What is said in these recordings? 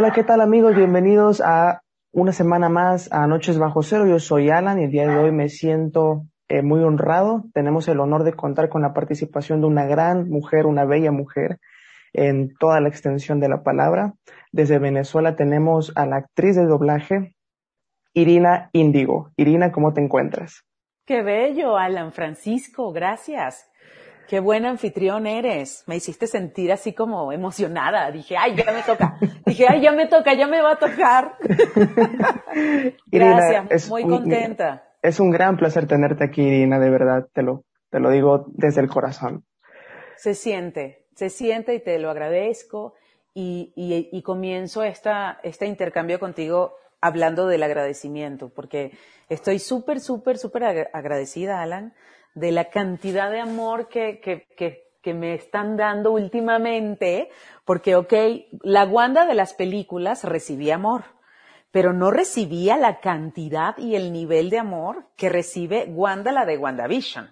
Hola, ¿qué tal amigos? Bienvenidos a una semana más a Noches Bajo Cero. Yo soy Alan y el día de hoy me siento eh, muy honrado. Tenemos el honor de contar con la participación de una gran mujer, una bella mujer en toda la extensión de la palabra. Desde Venezuela tenemos a la actriz de doblaje, Irina Índigo. Irina, ¿cómo te encuentras? Qué bello, Alan Francisco, gracias. Qué buen anfitrión eres. Me hiciste sentir así como emocionada. Dije, ay, ya me toca. Dije, ay, ya me toca, ya me va a tocar. Gracias, muy contenta. Es un gran placer tenerte aquí, Irina, de verdad, te lo, te lo digo desde el corazón. Se siente, se siente y te lo agradezco. Y, y, y comienzo esta, este intercambio contigo hablando del agradecimiento, porque estoy súper, súper, súper agradecida, Alan, de la cantidad de amor que, que, que, que me están dando últimamente, porque, ok, la Wanda de las películas recibía amor, pero no recibía la cantidad y el nivel de amor que recibe Wanda, la de WandaVision.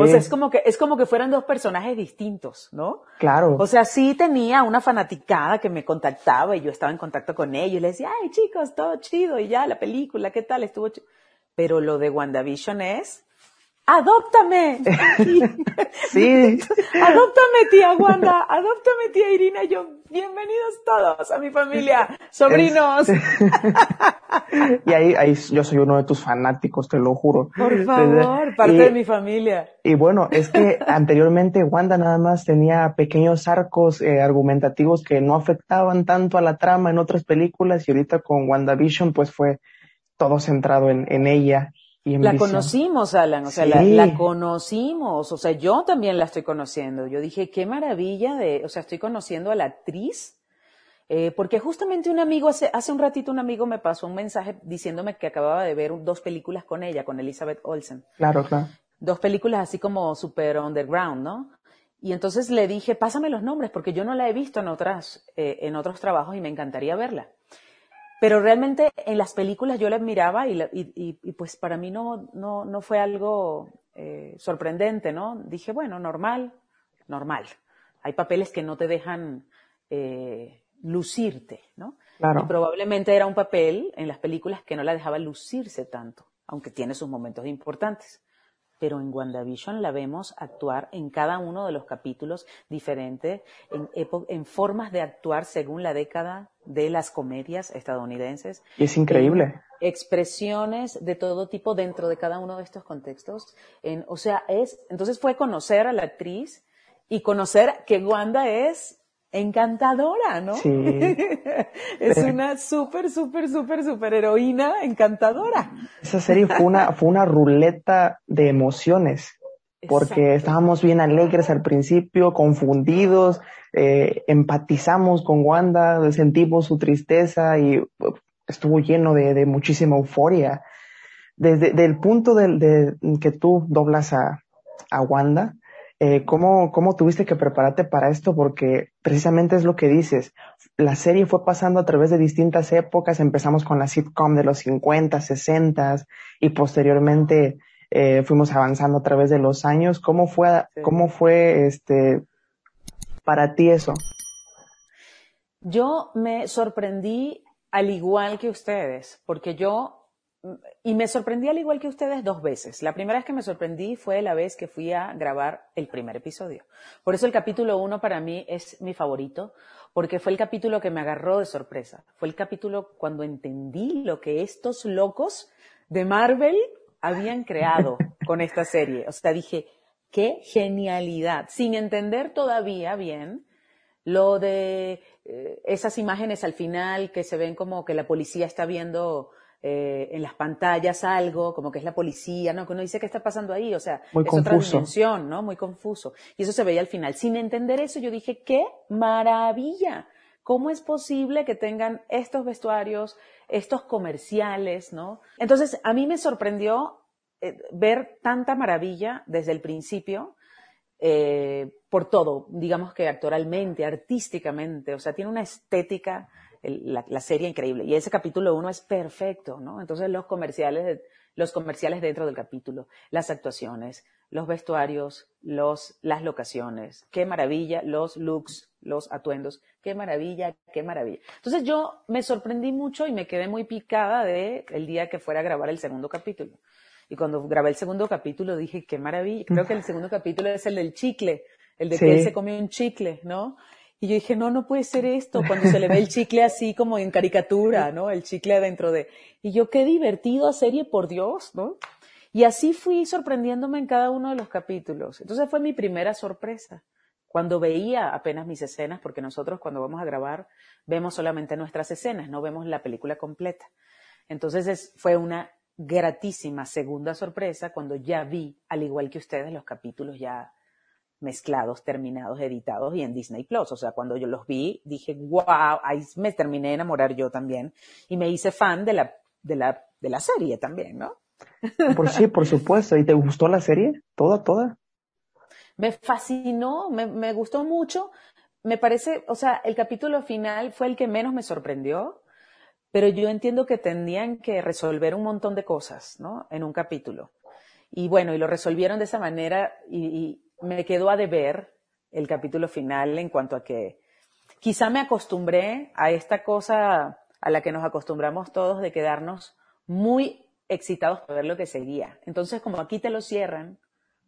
o sea, es como que, es como que fueran dos personajes distintos, ¿no? Claro. O sea, sí tenía una fanaticada que me contactaba y yo estaba en contacto con ellos y les decía, ay chicos, todo chido y ya, la película, ¿qué tal? Estuvo chido. Pero lo de WandaVision es, adóptame. sí. adóptame, tía Wanda, adóptame, tía Irina. Yo, bienvenidos todos a mi familia, sobrinos. y ahí, ahí yo soy uno de tus fanáticos, te lo juro. Por favor, parte de mi familia. Y bueno, es que anteriormente Wanda nada más tenía pequeños arcos eh, argumentativos que no afectaban tanto a la trama en otras películas y ahorita con WandaVision pues fue todo centrado en, en ella la conocimos, Alan, o sea, la, conocimos, o sea, yo también la estoy conociendo. Yo dije, qué maravilla de, o sea, estoy conociendo a la actriz, eh, porque justamente un amigo, hace, hace un ratito un amigo me pasó un mensaje diciéndome que acababa de ver dos películas con ella, con Elizabeth Olsen. Claro, claro. Dos películas así como super underground, ¿no? Y entonces le dije, pásame los nombres, porque yo no la he visto en otras, eh, en otros trabajos y me encantaría verla. Pero realmente en las películas yo la miraba y, y, pues para mí no, no, no fue algo eh, sorprendente, ¿no? Dije, bueno, normal, normal. Hay papeles que no te dejan eh, lucirte, ¿no? Claro. Y probablemente era un papel en las películas que no la dejaba lucirse tanto, aunque tiene sus momentos importantes pero en WandaVision la vemos actuar en cada uno de los capítulos diferentes, en, en formas de actuar según la década de las comedias estadounidenses. Y es increíble. expresiones de todo tipo dentro de cada uno de estos contextos. En, o sea, es, entonces fue conocer a la actriz y conocer que Wanda es encantadora, ¿no? Sí. es una súper, súper, súper, súper heroína encantadora. Esa serie fue una, fue una ruleta de emociones, porque estábamos bien alegres al principio, confundidos, eh, empatizamos con Wanda, sentimos su tristeza y uh, estuvo lleno de, de muchísima euforia. Desde el punto de, de, que tú doblas a, a Wanda, eh, ¿cómo, ¿cómo tuviste que prepararte para esto? Porque precisamente es lo que dices. La serie fue pasando a través de distintas épocas. Empezamos con la sitcom de los 50, 60 y posteriormente eh, fuimos avanzando a través de los años. ¿Cómo fue, cómo fue este, para ti eso? Yo me sorprendí al igual que ustedes, porque yo y me sorprendí al igual que ustedes dos veces. La primera vez que me sorprendí fue la vez que fui a grabar el primer episodio. Por eso el capítulo uno para mí es mi favorito, porque fue el capítulo que me agarró de sorpresa. Fue el capítulo cuando entendí lo que estos locos de Marvel habían creado con esta serie. O sea, dije, qué genialidad. Sin entender todavía bien lo de eh, esas imágenes al final que se ven como que la policía está viendo eh, en las pantallas algo, como que es la policía, ¿no? Que uno dice, ¿qué está pasando ahí? O sea, es otra dimensión, ¿no? Muy confuso. Y eso se veía al final. Sin entender eso, yo dije, ¡qué maravilla! ¿Cómo es posible que tengan estos vestuarios, estos comerciales, ¿no? Entonces, a mí me sorprendió eh, ver tanta maravilla desde el principio, eh, por todo, digamos que actoralmente, artísticamente, o sea, tiene una estética la, serie increíble. Y ese capítulo uno es perfecto, ¿no? Entonces los comerciales, los comerciales dentro del capítulo, las actuaciones, los vestuarios, los, las locaciones, qué maravilla, los looks, los atuendos, qué maravilla, qué maravilla. Entonces yo me sorprendí mucho y me quedé muy picada de el día que fuera a grabar el segundo capítulo. Y cuando grabé el segundo capítulo dije, qué maravilla. Creo que el segundo capítulo es el del chicle, el de que él se come un chicle, ¿no? Y yo dije, no, no puede ser esto, cuando se le ve el chicle así como en caricatura, ¿no? El chicle dentro de... Y yo, qué divertido serie, por Dios, ¿no? Y así fui sorprendiéndome en cada uno de los capítulos. Entonces fue mi primera sorpresa. Cuando veía apenas mis escenas, porque nosotros cuando vamos a grabar vemos solamente nuestras escenas, no vemos la película completa. Entonces fue una gratísima segunda sorpresa cuando ya vi, al igual que ustedes, los capítulos ya mezclados, terminados, editados y en Disney Plus. O sea, cuando yo los vi, dije, wow, ahí me terminé de enamorar yo también. Y me hice fan de la, de la, de la serie también, ¿no? Por sí, por supuesto. ¿Y te gustó la serie? ¿Toda, toda? Me fascinó, me, me gustó mucho. Me parece, o sea, el capítulo final fue el que menos me sorprendió, pero yo entiendo que tendrían que resolver un montón de cosas, ¿no? En un capítulo. Y bueno, y lo resolvieron de esa manera y, me quedó a deber el capítulo final en cuanto a que quizá me acostumbré a esta cosa a la que nos acostumbramos todos de quedarnos muy excitados por ver lo que seguía. Entonces, como aquí te lo cierran,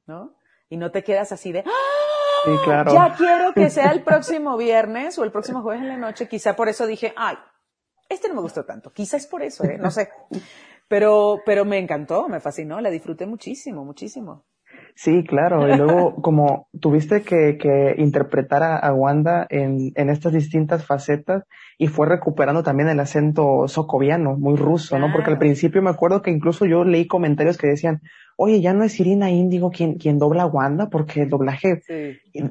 ¿no? Y no te quedas así de, ¡Ah! claro. ya quiero que sea el próximo viernes o el próximo jueves en la noche. Quizá por eso dije, ay, este no me gustó tanto. Quizá es por eso, ¿eh? No sé. Pero, pero me encantó, me fascinó, la disfruté muchísimo, muchísimo. Sí, claro. Y luego, como tuviste que, que interpretar a, Wanda en, en, estas distintas facetas y fue recuperando también el acento socoviano, muy ruso, ¿no? Porque al principio me acuerdo que incluso yo leí comentarios que decían, oye, ya no es Irina Índigo quien, quien dobla a Wanda, porque el doblaje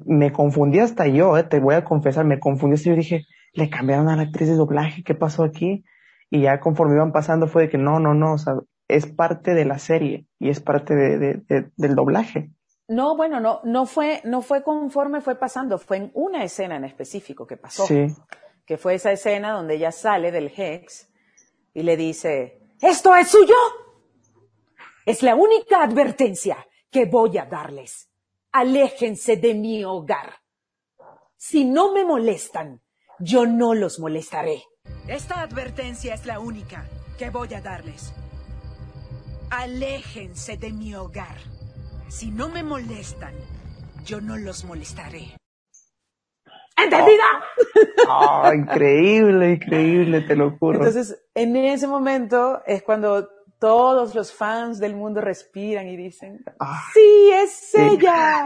me confundí hasta yo, eh, te voy a confesar, me confundí hasta yo dije, le cambiaron a la actriz de doblaje, ¿qué pasó aquí? Y ya conforme iban pasando fue de que no, no, no, o sea, es parte de la serie y es parte de, del doblaje. No, bueno, no, no fue, no fue conforme fue pasando, fue en una escena en específico que pasó. Sí. Que fue esa escena donde ella sale del Hex y le dice, ¿esto es suyo? Es la única advertencia que voy a darles. Aléjense de mi hogar. Si no me molestan, yo no los molestaré. Esta advertencia es la única que voy a darles. Aléjense de mi hogar. Si no me molestan, yo no los molestaré. ¿Entendida? Oh, increíble, increíble, te lo juro. Entonces, en ese momento es cuando todos los fans del mundo respiran y dicen, ah, sí, es ella.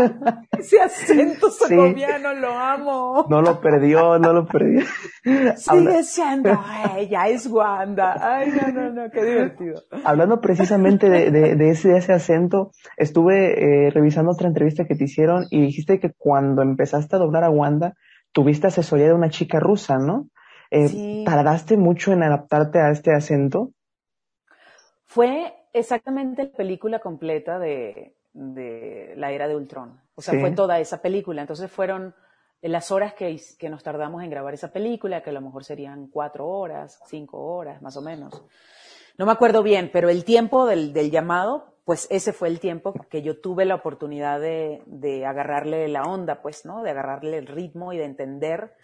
Ese acento segoviano lo amo. No lo perdió, no lo perdió. Sigue siendo ella, es Wanda. Ay, no, no, no, qué divertido. Hablando precisamente de, de, ese, ese acento, estuve eh, revisando otra entrevista que te hicieron y dijiste que cuando empezaste a doblar a Wanda, tuviste asesoría de una chica rusa, ¿no? Eh, ¿Tardaste mucho en adaptarte a este acento? Fue exactamente la película completa de, la era de Ultron. O sea, fue toda esa película. Entonces fueron las horas que, que, nos tardamos en grabar esa película, que a lo mejor serían cuatro horas, cinco horas, más o menos. No me acuerdo bien, pero el tiempo del, llamado, pues ese fue el tiempo que yo tuve la oportunidad de, de agarrarle la onda, pues, ¿no? De agarrarle el ritmo y de entender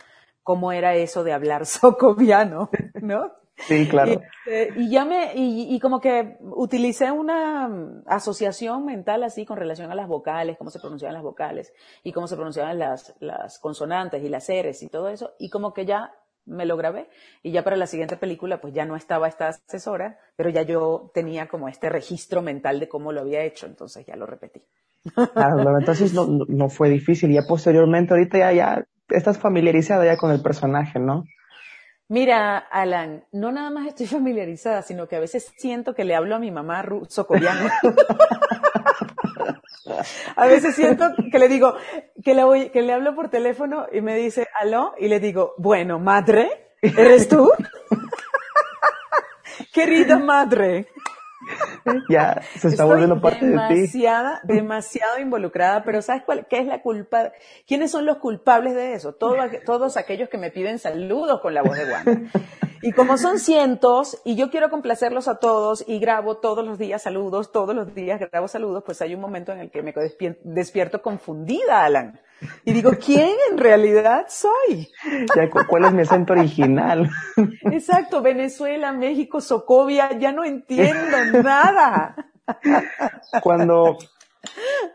cómo era eso de hablar socoviano, ¿no? Sí, claro. Este, y, ya me, y, como que utilicé una asociación mental así con relación a las vocales, cómo se pronunciaban las vocales y cómo se pronunciaban las, las consonantes y las eres y todo eso. Y como que ya me lo grabé y ya para la siguiente película pues ya no estaba esta asesora, pero ya yo tenía como este registro mental de cómo lo había hecho, entonces ya lo repetí. Claro, entonces no, no fue difícil. Ya posteriormente, ahorita ya, ya estás familiarizada ya con el personaje, ¿no? Mira, Alan, no nada más estoy familiarizada, sino que a veces siento que le hablo a mi mamá socoviano. a veces siento que le digo, que le, voy, que le hablo por teléfono y me dice, aló, y le digo, bueno, madre, ¿eres tú? Querida madre. ya se está volviendo parte de ti. Demasiado involucrada, pero ¿sabes cuál, qué es la culpa? ¿Quiénes son los culpables de eso? Todos, todos aquellos que me piden saludos con la voz de Juan. Y como son cientos, y yo quiero complacerlos a todos, y grabo todos los días saludos, todos los días grabo saludos, pues hay un momento en el que me despierto confundida, Alan. Y digo, ¿quién en realidad soy? ¿Cuál es mi acento original? Exacto, Venezuela, México, Socovia, ya no entiendo nada. Cuando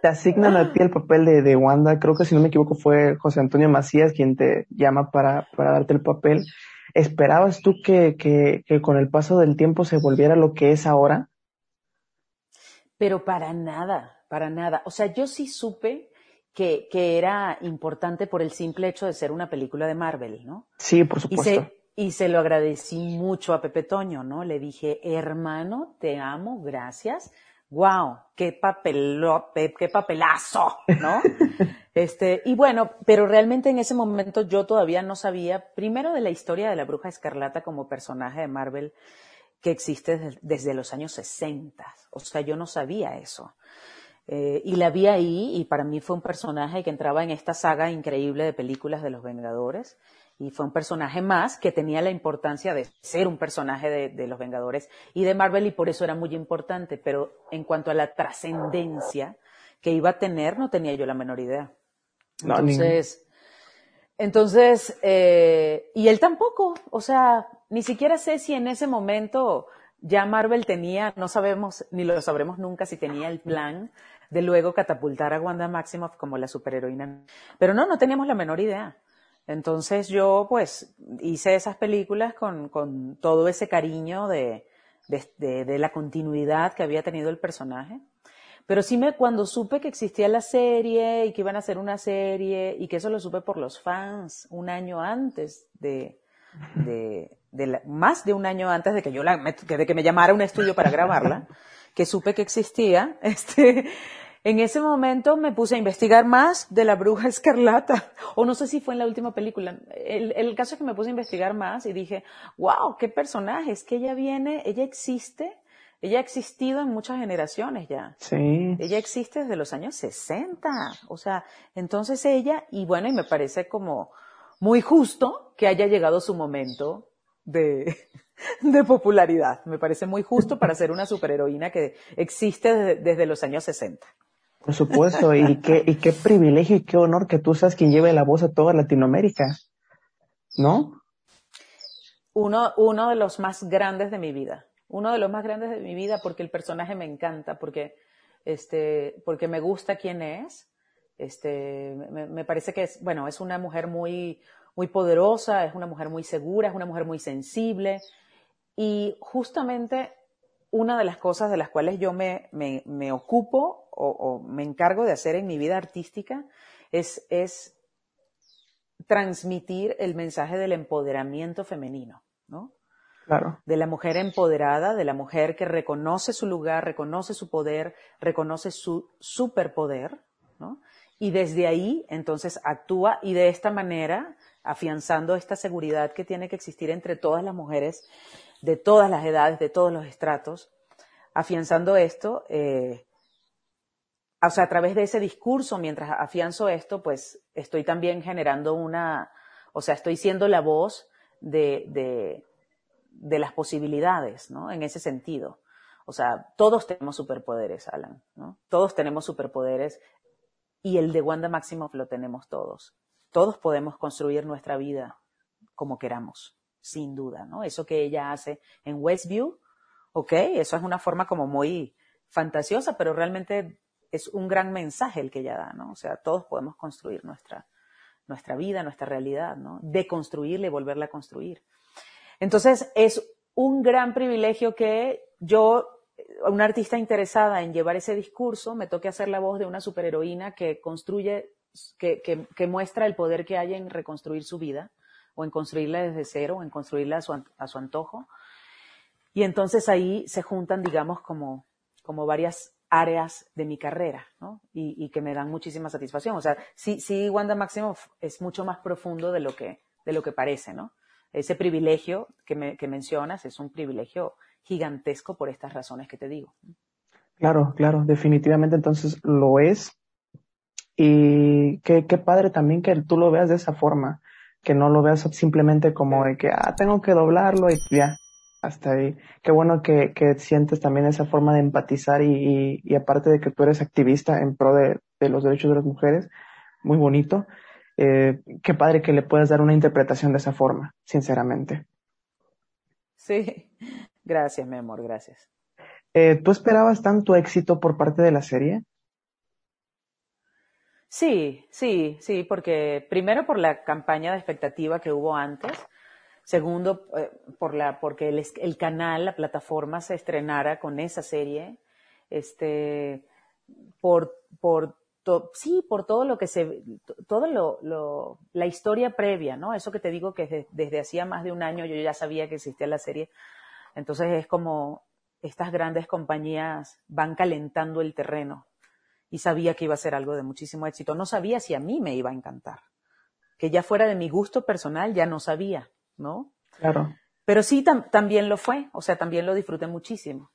te asignan a ti el papel de, de, Wanda, creo que si no me equivoco fue José Antonio Macías quien te llama para, para darte el papel. ¿Esperabas tú que, que, que con el paso del tiempo se volviera lo que es ahora? Pero para nada, para nada. O sea, yo sí supe que, que, era importante por el simple hecho de ser una película de Marvel, ¿no? Sí, por supuesto. Y se, y se lo agradecí mucho a Pepe Toño, ¿no? Le dije, hermano, te amo, gracias wow, qué papelo, qué papelazo, ¿no? este, y bueno, pero realmente en ese momento yo todavía no sabía, primero de la historia de la bruja escarlata como personaje de Marvel que existe desde, los años 60. O sea, yo no sabía eso. Eh, y la vi ahí y para mí fue un personaje que entraba en esta saga increíble de películas de los Vengadores y fue un personaje más que tenía la importancia de ser un personaje de, los Vengadores y de Marvel y por eso era muy importante, pero en cuanto a la trascendencia que iba a tener, no tenía yo la menor idea. Entonces, entonces eh, y él tampoco, o sea, ni siquiera sé si en ese momento ya Marvel tenía, no sabemos, ni lo sabremos nunca si tenía el plan de luego catapultar a Wanda Maximoff como la superheroína. Pero no, no teníamos la menor idea. Entonces yo pues hice esas películas con, con todo ese cariño de, de, la continuidad que había tenido el personaje. Pero sí me, cuando supe que existía la serie y que iban a hacer una serie y que eso lo supe por los fans un año antes de, de, de más de un año antes de que yo la, de que me llamara un estudio para grabarla, que supe que existía, este, en ese momento me puse a investigar más de la bruja escarlata, o no sé si fue en la última película. El, caso es que me puse a investigar más y dije, wow, qué personaje, es que ella viene, ella existe, ella ha existido en muchas generaciones ya. Sí. Ella existe desde los años 60. O sea, entonces ella, y bueno, y me parece como muy justo que haya llegado su momento de, de popularidad. Me parece muy justo para ser una superheroína que existe desde, desde los años 60. Por supuesto, y qué, y qué privilegio y qué honor que tú seas quien lleve la voz a toda Latinoamérica, ¿no? Uno, uno de los más grandes de mi vida, uno de los más grandes de mi vida porque el personaje me encanta, porque, este, porque me gusta quién es, este, me, me parece que es, bueno, es una mujer muy, muy poderosa, es una mujer muy segura, es una mujer muy sensible, y justamente una de las cosas de las cuales yo me, me, me ocupo o, me encargo de hacer en mi vida artística es, es transmitir el mensaje del empoderamiento femenino, ¿no? Claro. De la mujer empoderada, de la mujer que reconoce su lugar, reconoce su poder, reconoce su superpoder, ¿no? Y desde ahí, entonces, actúa y de esta manera, afianzando esta seguridad que tiene que existir entre todas las mujeres de todas las edades, de todos los estratos, afianzando esto, eh, o sea, a través de ese discurso, mientras afianzo esto, pues estoy también generando una, o sea, estoy siendo la voz de, de, de las posibilidades, ¿no? En ese sentido. O sea, todos tenemos superpoderes, Alan, ¿no? Todos tenemos superpoderes y el de Wanda Maximoff lo tenemos todos. Todos podemos construir nuestra vida como queramos, sin duda, ¿no? Eso que ella hace en Westview, ok, eso es una forma como muy fantasiosa, pero realmente es un gran mensaje el que ella da, ¿no? O sea, todos podemos construir nuestra, nuestra vida, nuestra realidad, ¿no? Deconstruirla y volverla a construir. Entonces, es un gran privilegio que yo, una artista interesada en llevar ese discurso, me toque hacer la voz de una superheroína que construye que, que, muestra el poder que hay en reconstruir su vida, o en construirla desde cero, o en construirla a su, a su antojo. Y entonces ahí se juntan, digamos, como, como varias áreas de mi carrera, ¿no? Y, que me dan muchísima satisfacción. O sea, sí, sí, Wanda Maximoff es mucho más profundo de lo que, de lo que parece, ¿no? Ese privilegio que, me, que mencionas es un privilegio gigantesco por estas razones que te digo. Claro, claro, definitivamente entonces lo es. Y qué, qué padre también que tú lo veas de esa forma, que no lo veas simplemente como de que, ah, tengo que doblarlo y ya, hasta ahí. Qué bueno que, que sientes también esa forma de empatizar y, y, aparte de que tú eres activista en pro de, de los derechos de las mujeres, muy bonito. Eh, qué padre que le puedas dar una interpretación de esa forma, sinceramente. Sí, gracias, mi amor, gracias. Eh, ¿Tú esperabas tanto éxito por parte de la serie? Sí, sí, sí, porque primero por la campaña de expectativa que hubo antes, segundo eh, por la, porque el, el, canal, la plataforma se estrenara con esa serie, este, por, por sí, por todo lo que se, todo lo, la historia previa, ¿no? Eso que te digo que desde hacía más de un año yo ya sabía que existía la serie. Entonces es como estas grandes compañías van calentando el terreno y sabía que iba a ser algo de muchísimo éxito. No sabía si a mí me iba a encantar. Que ya fuera de mi gusto personal, ya no sabía, ¿no? Claro. Pero sí también lo fue, o sea, también lo disfruté muchísimo.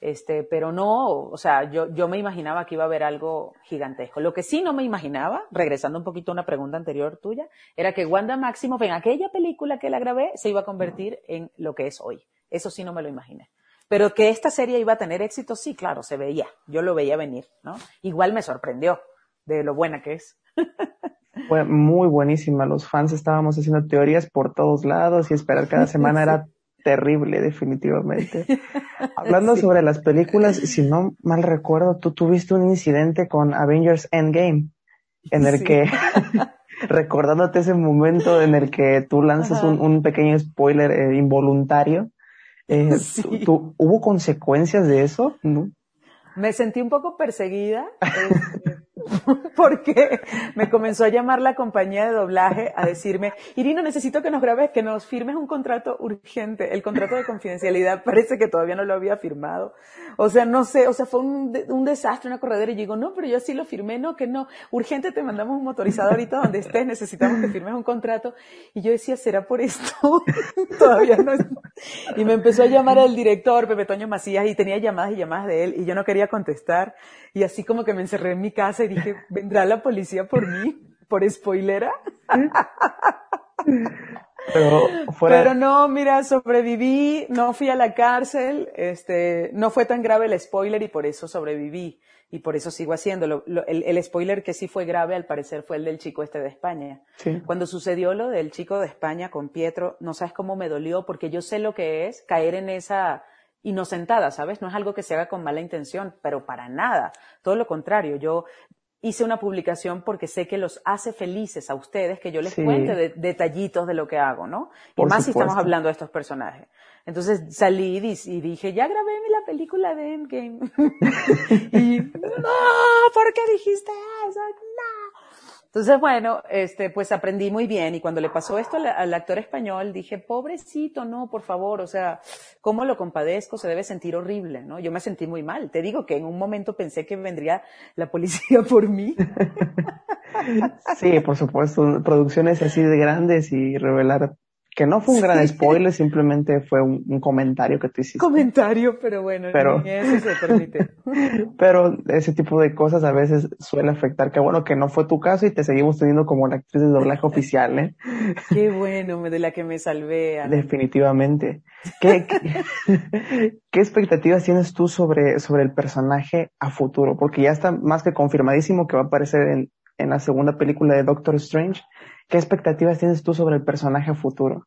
Este, pero no, o sea, yo, yo me imaginaba que iba a haber algo gigantesco. Lo que sí no me imaginaba, regresando un poquito a una pregunta anterior tuya, era que Wanda Maximoff en aquella película que la grabé se iba a convertir en lo que es hoy. Eso sí no me lo imaginé. Pero que esta serie iba a tener éxito, sí, claro, se veía. Yo lo veía venir, ¿no? Igual me sorprendió de lo buena que es. Fue muy buenísima. Los fans estábamos haciendo teorías por todos lados y esperar cada semana era terrible, definitivamente. Hablando sobre las películas, si no mal recuerdo, tú tuviste un incidente con Avengers Endgame, en el que, recordándote ese momento en el que tú lanzas un, pequeño spoiler eh, involuntario, eh, ¿hubo consecuencias de eso? ¿No? Me sentí un poco perseguida. Este, porque me comenzó a llamar la compañía de doblaje a decirme, Irina, necesito que nos grabes, que nos firmes un contrato urgente. El contrato de confidencialidad parece que todavía no lo había firmado. O sea, no sé, o sea, fue un, desastre, una corredera. Y digo, no, pero yo sí lo firmé, no, que no. Urgente, te mandamos un motorizado ahorita donde estés, necesitamos que firmes un contrato. Y yo decía, ¿será por esto? todavía no. Y me empezó a llamar el director, Pepe Toño Macías, y tenía llamadas y llamadas de él, y yo no quería contestar. Y así como que me encerré en mi casa y dije, ¿vendrá la policía por mí? ¿Por spoilera? Pero, no, mira, sobreviví, no fui a la cárcel, este, no fue tan grave el spoiler y por eso sobreviví. Y por eso sigo haciéndolo. el, spoiler que sí fue grave, al parecer, fue el del chico este de España. Cuando sucedió lo del chico de España con Pietro, no sabes cómo me dolió, porque yo sé lo que es caer en esa, inocentada, ¿sabes? No es algo que se haga con mala intención, pero para nada. Todo lo contrario, yo hice una publicación porque sé que los hace felices a ustedes que yo les cuente detallitos de lo que hago, ¿no? y más si estamos hablando de estos personajes. Entonces salí y dije, ya grabé la película de Endgame. y, no, ¿por qué dijiste eso? No. Entonces, bueno, este, pues aprendí muy bien y cuando le pasó esto al, actor español, dije, pobrecito, no, por favor, o sea, ¿cómo lo compadezco? Se debe sentir horrible, ¿no? Yo me sentí muy mal. Te digo que en un momento pensé que vendría la policía por mí. Sí, por supuesto, producciones así de grandes y revelar que no fue un gran spoiler, simplemente fue un, comentario que tú hiciste. Comentario, pero bueno, pero, eso se permite. pero ese tipo de cosas a veces suele afectar. Que bueno que no fue tu caso y te seguimos teniendo como la actriz de doblaje oficial, ¿eh? Qué bueno, de la que me salvé. Definitivamente. ¿Qué, qué, expectativas tienes tú sobre, sobre el personaje a futuro? Porque ya está más que confirmadísimo que va a aparecer en, en la segunda película de Doctor Strange. ¿Qué expectativas tienes tú sobre el personaje futuro?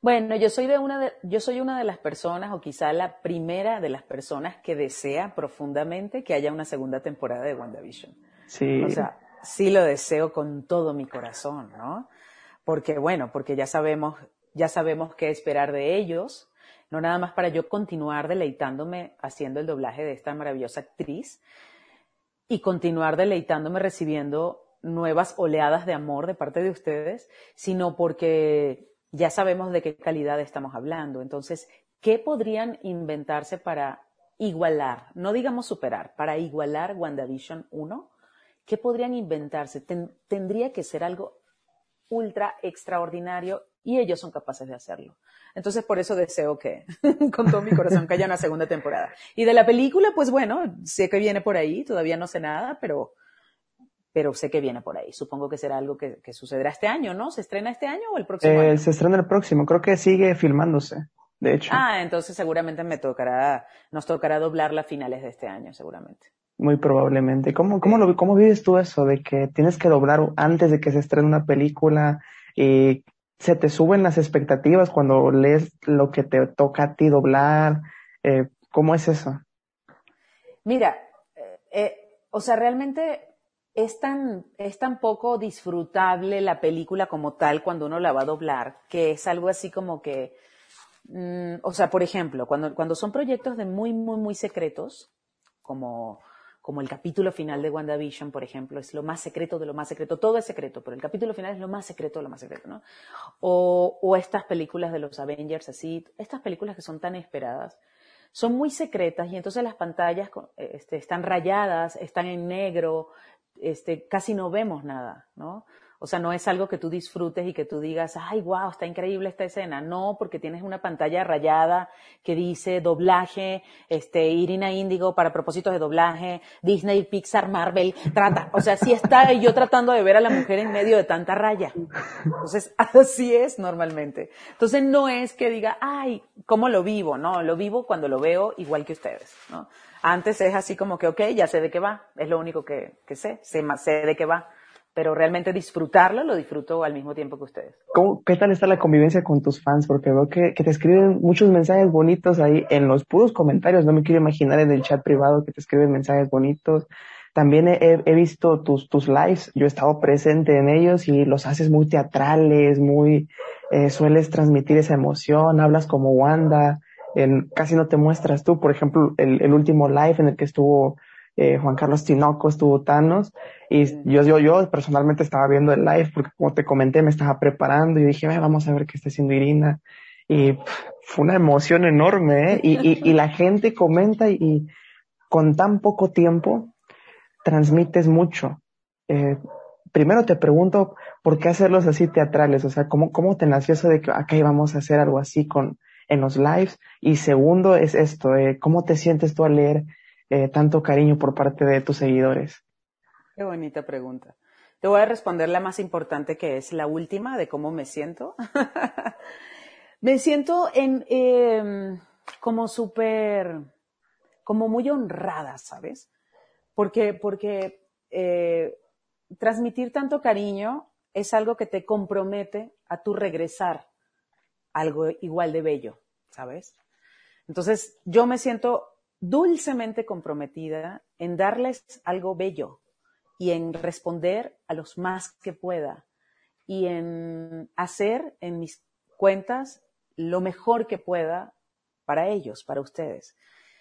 Bueno, yo soy de una de, yo soy una de las personas, o quizá la primera de las personas que desea profundamente que haya una segunda temporada de WandaVision. Sí. O sea, sí lo deseo con todo mi corazón, ¿no? Porque, bueno, porque ya sabemos, ya sabemos qué esperar de ellos, no nada más para yo continuar deleitándome haciendo el doblaje de esta maravillosa actriz y continuar deleitándome recibiendo nuevas oleadas de amor de parte de ustedes, sino porque ya sabemos de qué calidad estamos hablando. Entonces, ¿qué podrían inventarse para igualar, no digamos superar, para igualar WandaVision 1? ¿Qué podrían inventarse? tendría que ser algo ultra extraordinario y ellos son capaces de hacerlo. Entonces, por eso deseo que, con todo mi corazón, que haya una segunda temporada. Y de la película, pues bueno, sé que viene por ahí, todavía no sé nada, pero, pero sé que viene por ahí. Supongo que será algo que, sucederá este año, ¿no? ¿Se estrena este año o el próximo eh, Se estrena el próximo, creo que sigue filmándose, de hecho. Ah, entonces seguramente me tocará, nos tocará doblarla a finales de este año, seguramente. Muy probablemente. ¿Cómo, cómo, lo, ¿Cómo vives tú eso de que tienes que doblar antes de que se estrene una película y se te suben las expectativas cuando lees lo que te toca a ti doblar? Eh, ¿Cómo es eso? Mira, eh, eh, o sea, realmente es tan, es tan poco disfrutable la película como tal cuando uno la va a doblar, que es algo así como que, mm, o sea, por ejemplo, cuando, cuando son proyectos de muy, muy, muy secretos, como como el capítulo final de WandaVision, por ejemplo, es lo más secreto de lo más secreto. Todo es secreto, pero el capítulo final es lo más secreto de lo más secreto, ¿no? O, o estas películas de los Avengers, así, estas películas que son tan esperadas, son muy secretas y entonces las pantallas este, están rayadas, están en negro, este, casi no vemos nada, ¿no? O sea, no es algo que tú disfrutes y que tú digas, ay, wow, está increíble esta escena. No, porque tienes una pantalla rayada que dice doblaje, este, Irina Índigo para propósitos de doblaje, Disney, Pixar, Marvel, trata. O sea, así está yo tratando de ver a la mujer en medio de tanta raya. Entonces, así es normalmente. Entonces, no es que diga, ay, ¿cómo lo vivo? No, lo vivo cuando lo veo igual que ustedes, ¿no? Antes es así como que, ok, ya sé de qué va, es lo único que, que sé, sé, sé de qué va pero realmente disfrutarlo lo disfruto al mismo tiempo que ustedes. ¿Cómo, ¿Qué tal está la convivencia con tus fans? Porque veo que, te escriben muchos mensajes bonitos ahí en los puros comentarios, no me quiero imaginar en el chat privado que te escriben mensajes bonitos. También he, visto tus, tus lives, yo he estado presente en ellos y los haces muy teatrales, muy, eh, sueles transmitir esa emoción, hablas como Wanda, en, casi no te muestras tú. Por ejemplo, el, el último live en el que estuvo eh, Juan Carlos Tinoco, estuvo Thanos, y yo, yo, yo personalmente estaba viendo el live porque como te comenté me estaba preparando y dije, vamos a ver qué está haciendo Irina. Y fue una emoción enorme, ¿eh? y, y, y, la gente comenta y, con tan poco tiempo transmites mucho. Eh, primero te pregunto, ¿por qué hacerlos así teatrales? O sea, ¿cómo, cómo te nació eso de que, ok, vamos a hacer algo así con, en los lives? Y segundo es esto, eh, ¿cómo te sientes tú al leer eh, tanto cariño por parte de tus seguidores? Qué bonita pregunta. Te voy a responder la más importante que es la última de cómo me siento. me siento en em, como súper, como muy honrada, ¿sabes? Porque, porque eh, transmitir tanto cariño es algo que te compromete a tu regresar algo igual de bello, ¿sabes? Entonces, yo me siento dulcemente comprometida en darles algo bello y en responder a los más que pueda y en hacer en mis cuentas lo mejor que pueda para ellos, para ustedes.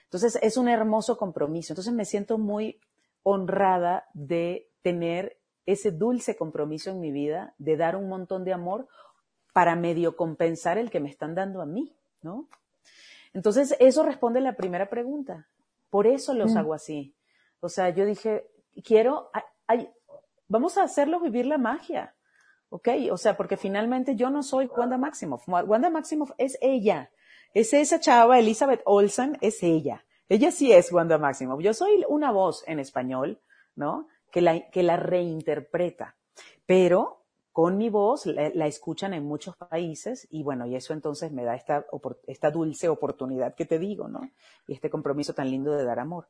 Entonces es un hermoso compromiso. Entonces me siento muy honrada de tener ese dulce compromiso en mi vida, de dar un montón de amor para medio compensar el que me están dando a mí, ¿no? Entonces, eso responde a la primera pregunta. Por eso los mm. hago así. O sea, yo dije, quiero, vamos a hacerlos vivir la magia. ¿Ok? O sea, porque finalmente yo no soy Wanda Maximoff. Wanda Maximoff es ella. Es esa chava, Elizabeth Olsen, es ella. Ella sí es Wanda Maximoff. Yo soy una voz en español, ¿no? Que la, que la reinterpreta. Pero con mi voz, la, escuchan en muchos países y bueno, y eso entonces me da esta, esta dulce oportunidad que te digo, ¿no? Y este compromiso tan lindo de dar amor.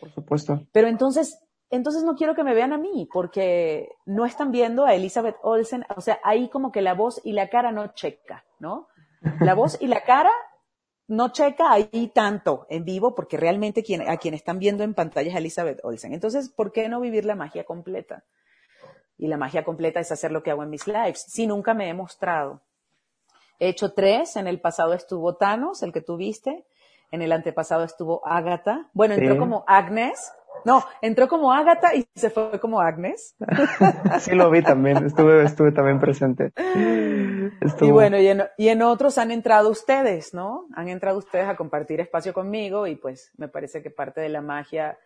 Por supuesto. Pero entonces, entonces no quiero que me vean a mí, porque no están viendo a Elizabeth Olsen, o sea, ahí como que la voz y la cara no checa, ¿no? La voz y la cara no checa ahí tanto en vivo, porque realmente quien, a quien están viendo en pantalla es Elizabeth Olsen. Entonces, ¿por qué no vivir la magia completa? Y la magia completa es hacer lo que hago en mis lives. Si nunca me he mostrado. He hecho tres. En el pasado estuvo Thanos, el que tuviste. En el antepasado estuvo Agatha. Bueno, entró como Agnes, No, entró como Agatha y se fue como Agnes. sí lo vi también, estuve, estuve también presente. Y bueno, y en, y en, otros han entrado ustedes, ¿no? Han entrado ustedes a compartir espacio conmigo y pues me parece que parte de la magia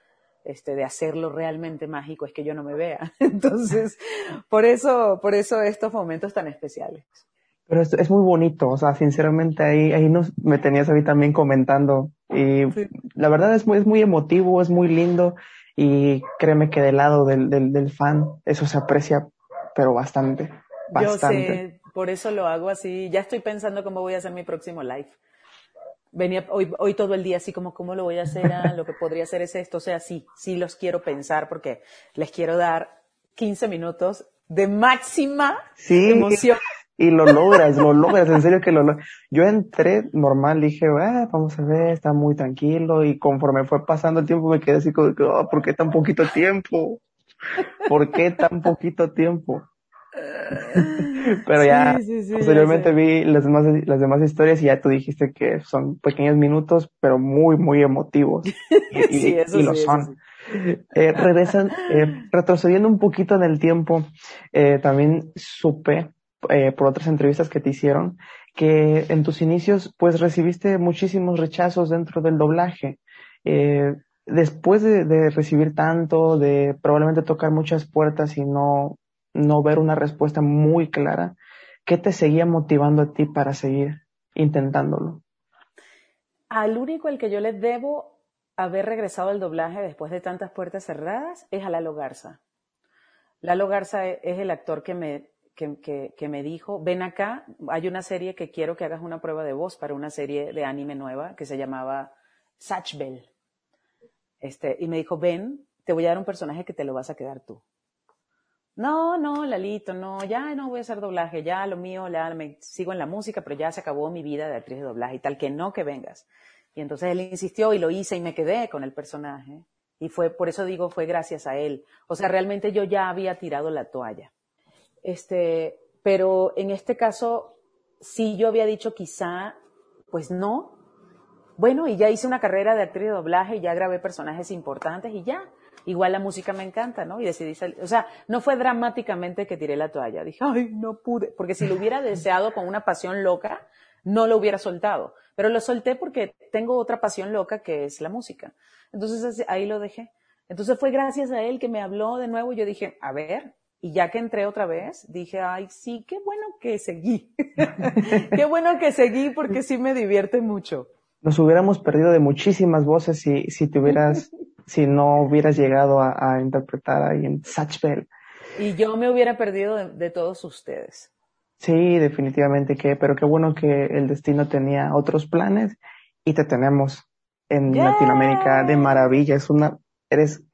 este, de hacerlo realmente mágico es que yo no me vea. Entonces, por eso, por eso estos momentos tan especiales. Pero es, es muy bonito, o sea, sinceramente ahí, ahí nos, me tenías a mí también comentando y la verdad es muy, es muy emotivo, es muy lindo y créeme que del lado del, del, del fan eso se aprecia, pero bastante, bastante. Yo sé, por eso lo hago así. Ya estoy pensando cómo voy a hacer mi próximo live. Venía hoy, hoy todo el día así como cómo lo voy a hacer, ah, lo que podría hacer es esto, o sea, sí, sí los quiero pensar porque les quiero dar 15 minutos de máxima emoción y lo logras, lo logras, en serio que lo logras. Yo entré normal, dije, ah, vamos a ver, está muy tranquilo, y conforme fue pasando el tiempo me quedé así como, oh, ¿por qué tan poquito tiempo? ¿Por qué tan poquito tiempo? Pero ya, posteriormente vi las demás, las demás historias y ya tú dijiste que son pequeños minutos, pero muy, muy emotivos. Y, y, lo son. Eh, regresan, eh, retrocediendo un poquito en el tiempo, eh, también supe eh, por otras entrevistas que te hicieron, que en tus inicios pues recibiste muchísimos rechazos dentro del doblaje. Después de, recibir tanto, de probablemente tocar muchas puertas y no, no ver una respuesta muy clara, ¿qué te seguía motivando a ti para seguir intentándolo? Al único al que yo le debo haber regresado al doblaje después de tantas puertas cerradas es a Lalo Garza. Lalo Garza e, es el actor que me que, me dijo, ven acá, hay una serie que quiero que hagas una prueba de voz para una serie de anime nueva que se llamaba Satchbell. Este, y me dijo, ven, te voy a dar un personaje que te lo vas a quedar tú. No, no, Lalito, no, ya no voy a hacer doblaje, ya lo mío, ya me sigo en la música, pero ya se acabó mi vida de actriz de doblaje y tal, que no que vengas. Y entonces él insistió y lo hice y me quedé con el personaje. Y fue, por eso digo, fue gracias a él. O sea, realmente yo ya había tirado la toalla. Este, pero en este caso, sí yo había dicho quizá, pues no. Bueno, y ya hice una carrera de actriz de doblaje y ya grabé personajes importantes y ya. Igual la música me encanta, ¿no? Y decidí salir. O sea, no fue dramáticamente que tiré la toalla. Dije, ay, no pude. Porque si lo hubiera deseado con una pasión loca, no lo hubiera soltado. Pero lo solté porque tengo otra pasión loca que es la música. Entonces ahí lo dejé. Entonces fue gracias a él que me habló de nuevo. Yo dije, a ver, y ya que entré otra vez, dije, ay, sí, qué bueno que seguí. qué bueno que seguí porque sí me divierte mucho. Nos hubiéramos perdido de muchísimas voces si, si te hubieras, si no hubieras llegado a, interpretar ahí en Satchbell. Y yo me hubiera perdido de, todos ustedes. Sí, definitivamente que, pero qué bueno que el destino tenía otros planes y te tenemos en Latinoamérica de maravilla. Es una, eres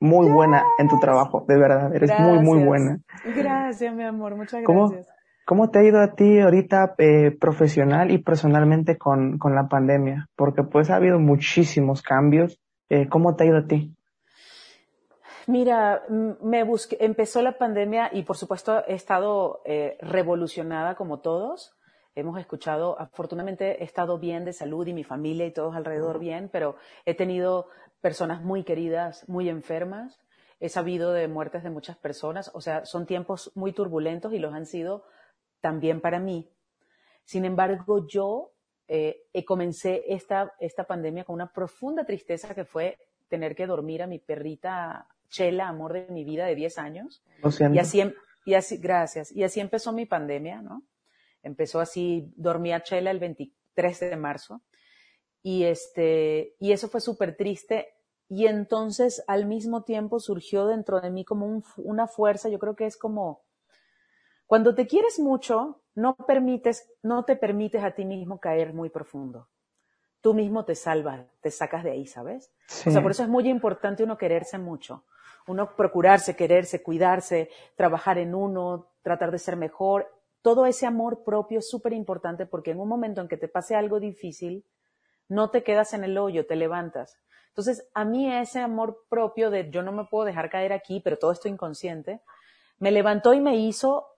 muy buena en tu trabajo, de verdad, eres muy, muy buena. Gracias, mi amor, muchas gracias. ¿Cómo, te ha ido a ti ahorita eh, profesional y personalmente con, con, la pandemia? Porque pues ha habido muchísimos cambios. Eh, ¿Cómo te ha ido a ti? Mira, me busqué, empezó la pandemia y por supuesto he estado eh, revolucionada como todos. Hemos escuchado, afortunadamente he estado bien de salud y mi familia y todos alrededor bien, pero he tenido personas muy queridas, muy enfermas. He sabido de muertes de muchas personas. O sea, son tiempos muy turbulentos y los han sido también para mí. Sin embargo, yo eh, comencé esta, esta pandemia con una profunda tristeza que fue tener que dormir a mi perrita Chela, amor de mi vida, de 10 años. y así, em, y así, gracias. Y así empezó mi pandemia, ¿no? Empezó así, dormí a Chela el 23 de marzo y, este, y eso fue súper triste. Y entonces al mismo tiempo surgió dentro de mí como una fuerza, yo creo que es como, cuando te quieres mucho, no permites, no te permites a ti mismo caer muy profundo. Tú mismo te salvas, te sacas de ahí, ¿sabes? O sea, por eso es muy importante uno quererse mucho. Uno procurarse, quererse, cuidarse, trabajar en uno, tratar de ser mejor. Todo ese amor propio es súper importante porque en un momento en que te pase algo difícil, no te quedas en el hoyo, te levantas. Entonces, a mí ese amor propio de yo no me puedo dejar caer aquí, pero todo esto inconsciente, me levantó y me hizo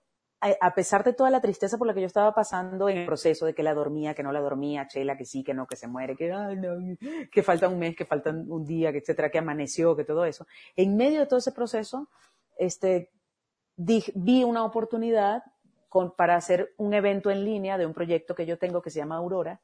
a pesar de toda la tristeza por la que yo estaba pasando en el proceso de que la dormía, que no la dormía, Chela, que sí, que no, que se muere, que, que falta un mes, que falta un día, que etcétera, que amaneció, que todo eso. En medio de todo ese proceso, este, vi una oportunidad para hacer un evento en línea de un proyecto que yo tengo que se llama Aurora,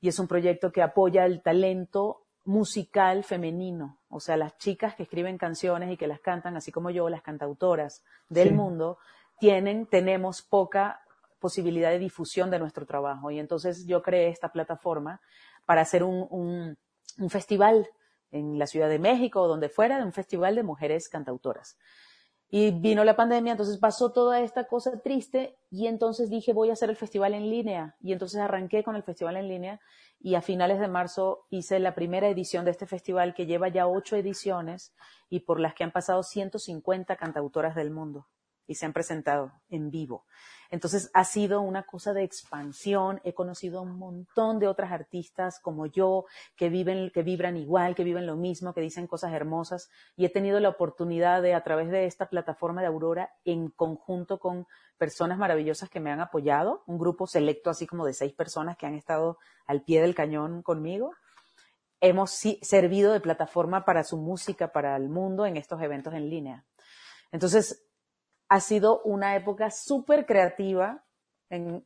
y es un proyecto que apoya el talento musical femenino, o sea, las chicas que escriben canciones y que las cantan, así como yo, las cantautoras del mundo, tienen, tenemos poca posibilidad de difusión de nuestro trabajo. Y entonces yo creé esta plataforma para hacer un, un festival en la Ciudad de México o donde fuera, un festival de mujeres cantautoras. Y vino la pandemia, entonces pasó toda esta cosa triste y entonces dije voy a hacer el festival en línea. Y entonces arranqué con el festival en línea y a finales de marzo hice la primera edición de este festival que lleva ya ocho ediciones y por las que han pasado 150 cantautoras del mundo y se han presentado en vivo. Entonces ha sido una cosa de expansión. He conocido un montón de otras artistas como yo que viven, que vibran igual, que viven lo mismo, que dicen cosas hermosas y he tenido la oportunidad de a través de esta plataforma de Aurora en conjunto con personas maravillosas que me han apoyado, un grupo selecto así como de seis personas que han estado al pie del cañón conmigo. Hemos servido de plataforma para su música, para el mundo en estos eventos en línea. Entonces, ha sido una época súper creativa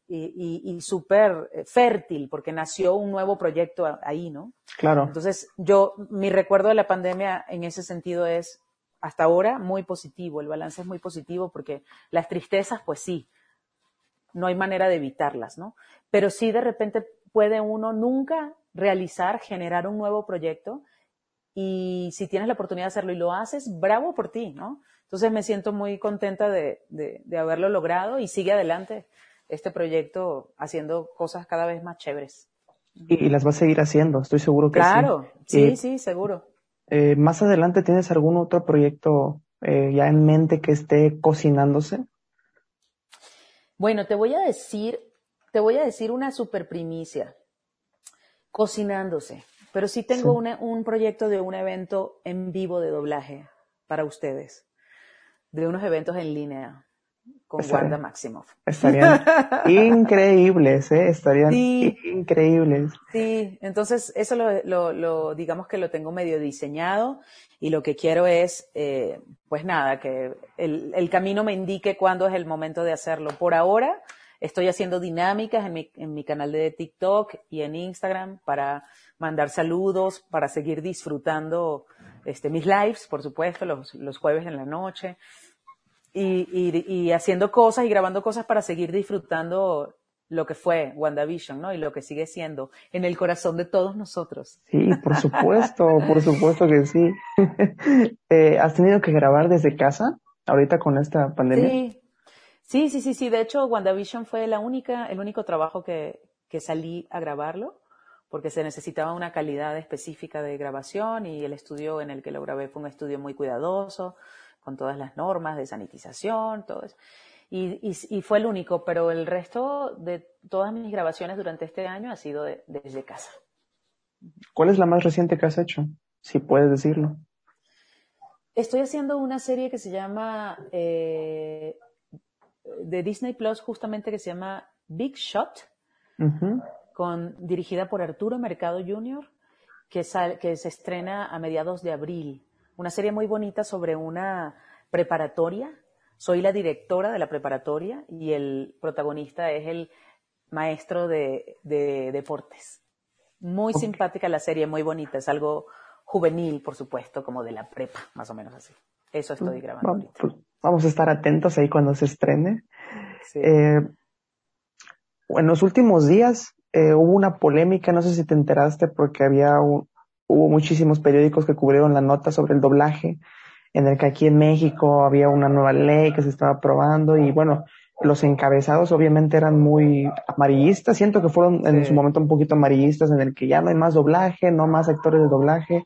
y, súper eh, fértil, porque nació un nuevo proyecto ahí, ¿no? Claro. Entonces, yo, mi recuerdo de la pandemia en ese sentido es, hasta ahora, muy positivo. El balance es muy positivo porque las tristezas, pues sí, no hay manera de evitarlas, ¿no? Pero sí, de repente puede uno nunca realizar, generar un nuevo proyecto y si tienes la oportunidad de hacerlo y lo haces, bravo por ti, ¿no? Entonces me siento muy contenta de, de, haberlo logrado y sigue adelante este proyecto haciendo cosas cada vez más chéveres. Y, las vas a seguir haciendo, estoy seguro que claro, sí. Claro, sí, sí, seguro. Eh, más adelante, ¿tienes algún otro proyecto eh, ya en mente que esté cocinándose? Bueno, te voy a decir, te voy a decir una super primicia. Cocinándose. Pero sí tengo un proyecto de un evento en vivo de doblaje para ustedes de unos eventos en línea con Wanda Maximoff. Estarían increíbles, ¿eh? Estarían increíbles. Sí, entonces eso lo, lo, digamos que lo tengo medio diseñado y lo que quiero es, eh, pues nada, que el, el, camino me indique cuándo es el momento de hacerlo. Por ahora estoy haciendo dinámicas en mi, en mi canal de TikTok y en Instagram para mandar saludos, para seguir disfrutando este, mis lives, por supuesto, los, los jueves en la noche, y, y, y, haciendo cosas y grabando cosas para seguir disfrutando lo que fue WandaVision, ¿no? Y lo que sigue siendo en el corazón de todos nosotros. Sí, por supuesto, por supuesto que sí. eh, ¿Has tenido que grabar desde casa ahorita con esta pandemia? Sí, sí, sí, sí, sí. De hecho, WandaVision fue la única, el único trabajo que, que salí a grabarlo porque se necesitaba una calidad específica de grabación y el estudio en el que lo grabé fue un estudio muy cuidadoso, con todas las normas de sanitización, todo eso. Y, y, fue el único, pero el resto de todas mis grabaciones durante este año ha sido desde casa. ¿Cuál es la más reciente que has hecho? Si puedes decirlo. Estoy haciendo una serie que se llama, eh, de Disney Plus, justamente que se llama Big Shot dirigida por Arturo Mercado Jr., que, que se estrena a mediados de abril. Una serie muy bonita sobre una preparatoria. Soy la directora de la preparatoria y el protagonista es el maestro de, deportes. Muy simpática la serie, muy bonita. Es algo juvenil, por supuesto, como de la prepa, más o menos así. Eso estoy mm, grabando. Vamos, pues, vamos a estar atentos ahí cuando se estrene. Eh, en los últimos días eh, hubo una polémica, no sé si te enteraste, porque había hubo muchísimos periódicos que cubrieron la nota sobre el doblaje, en el que aquí en México había una nueva ley que se estaba aprobando y bueno, los encabezados obviamente eran muy amarillistas, siento que fueron en su momento un poquito amarillistas, en el que ya no hay más doblaje, no más actores de doblaje.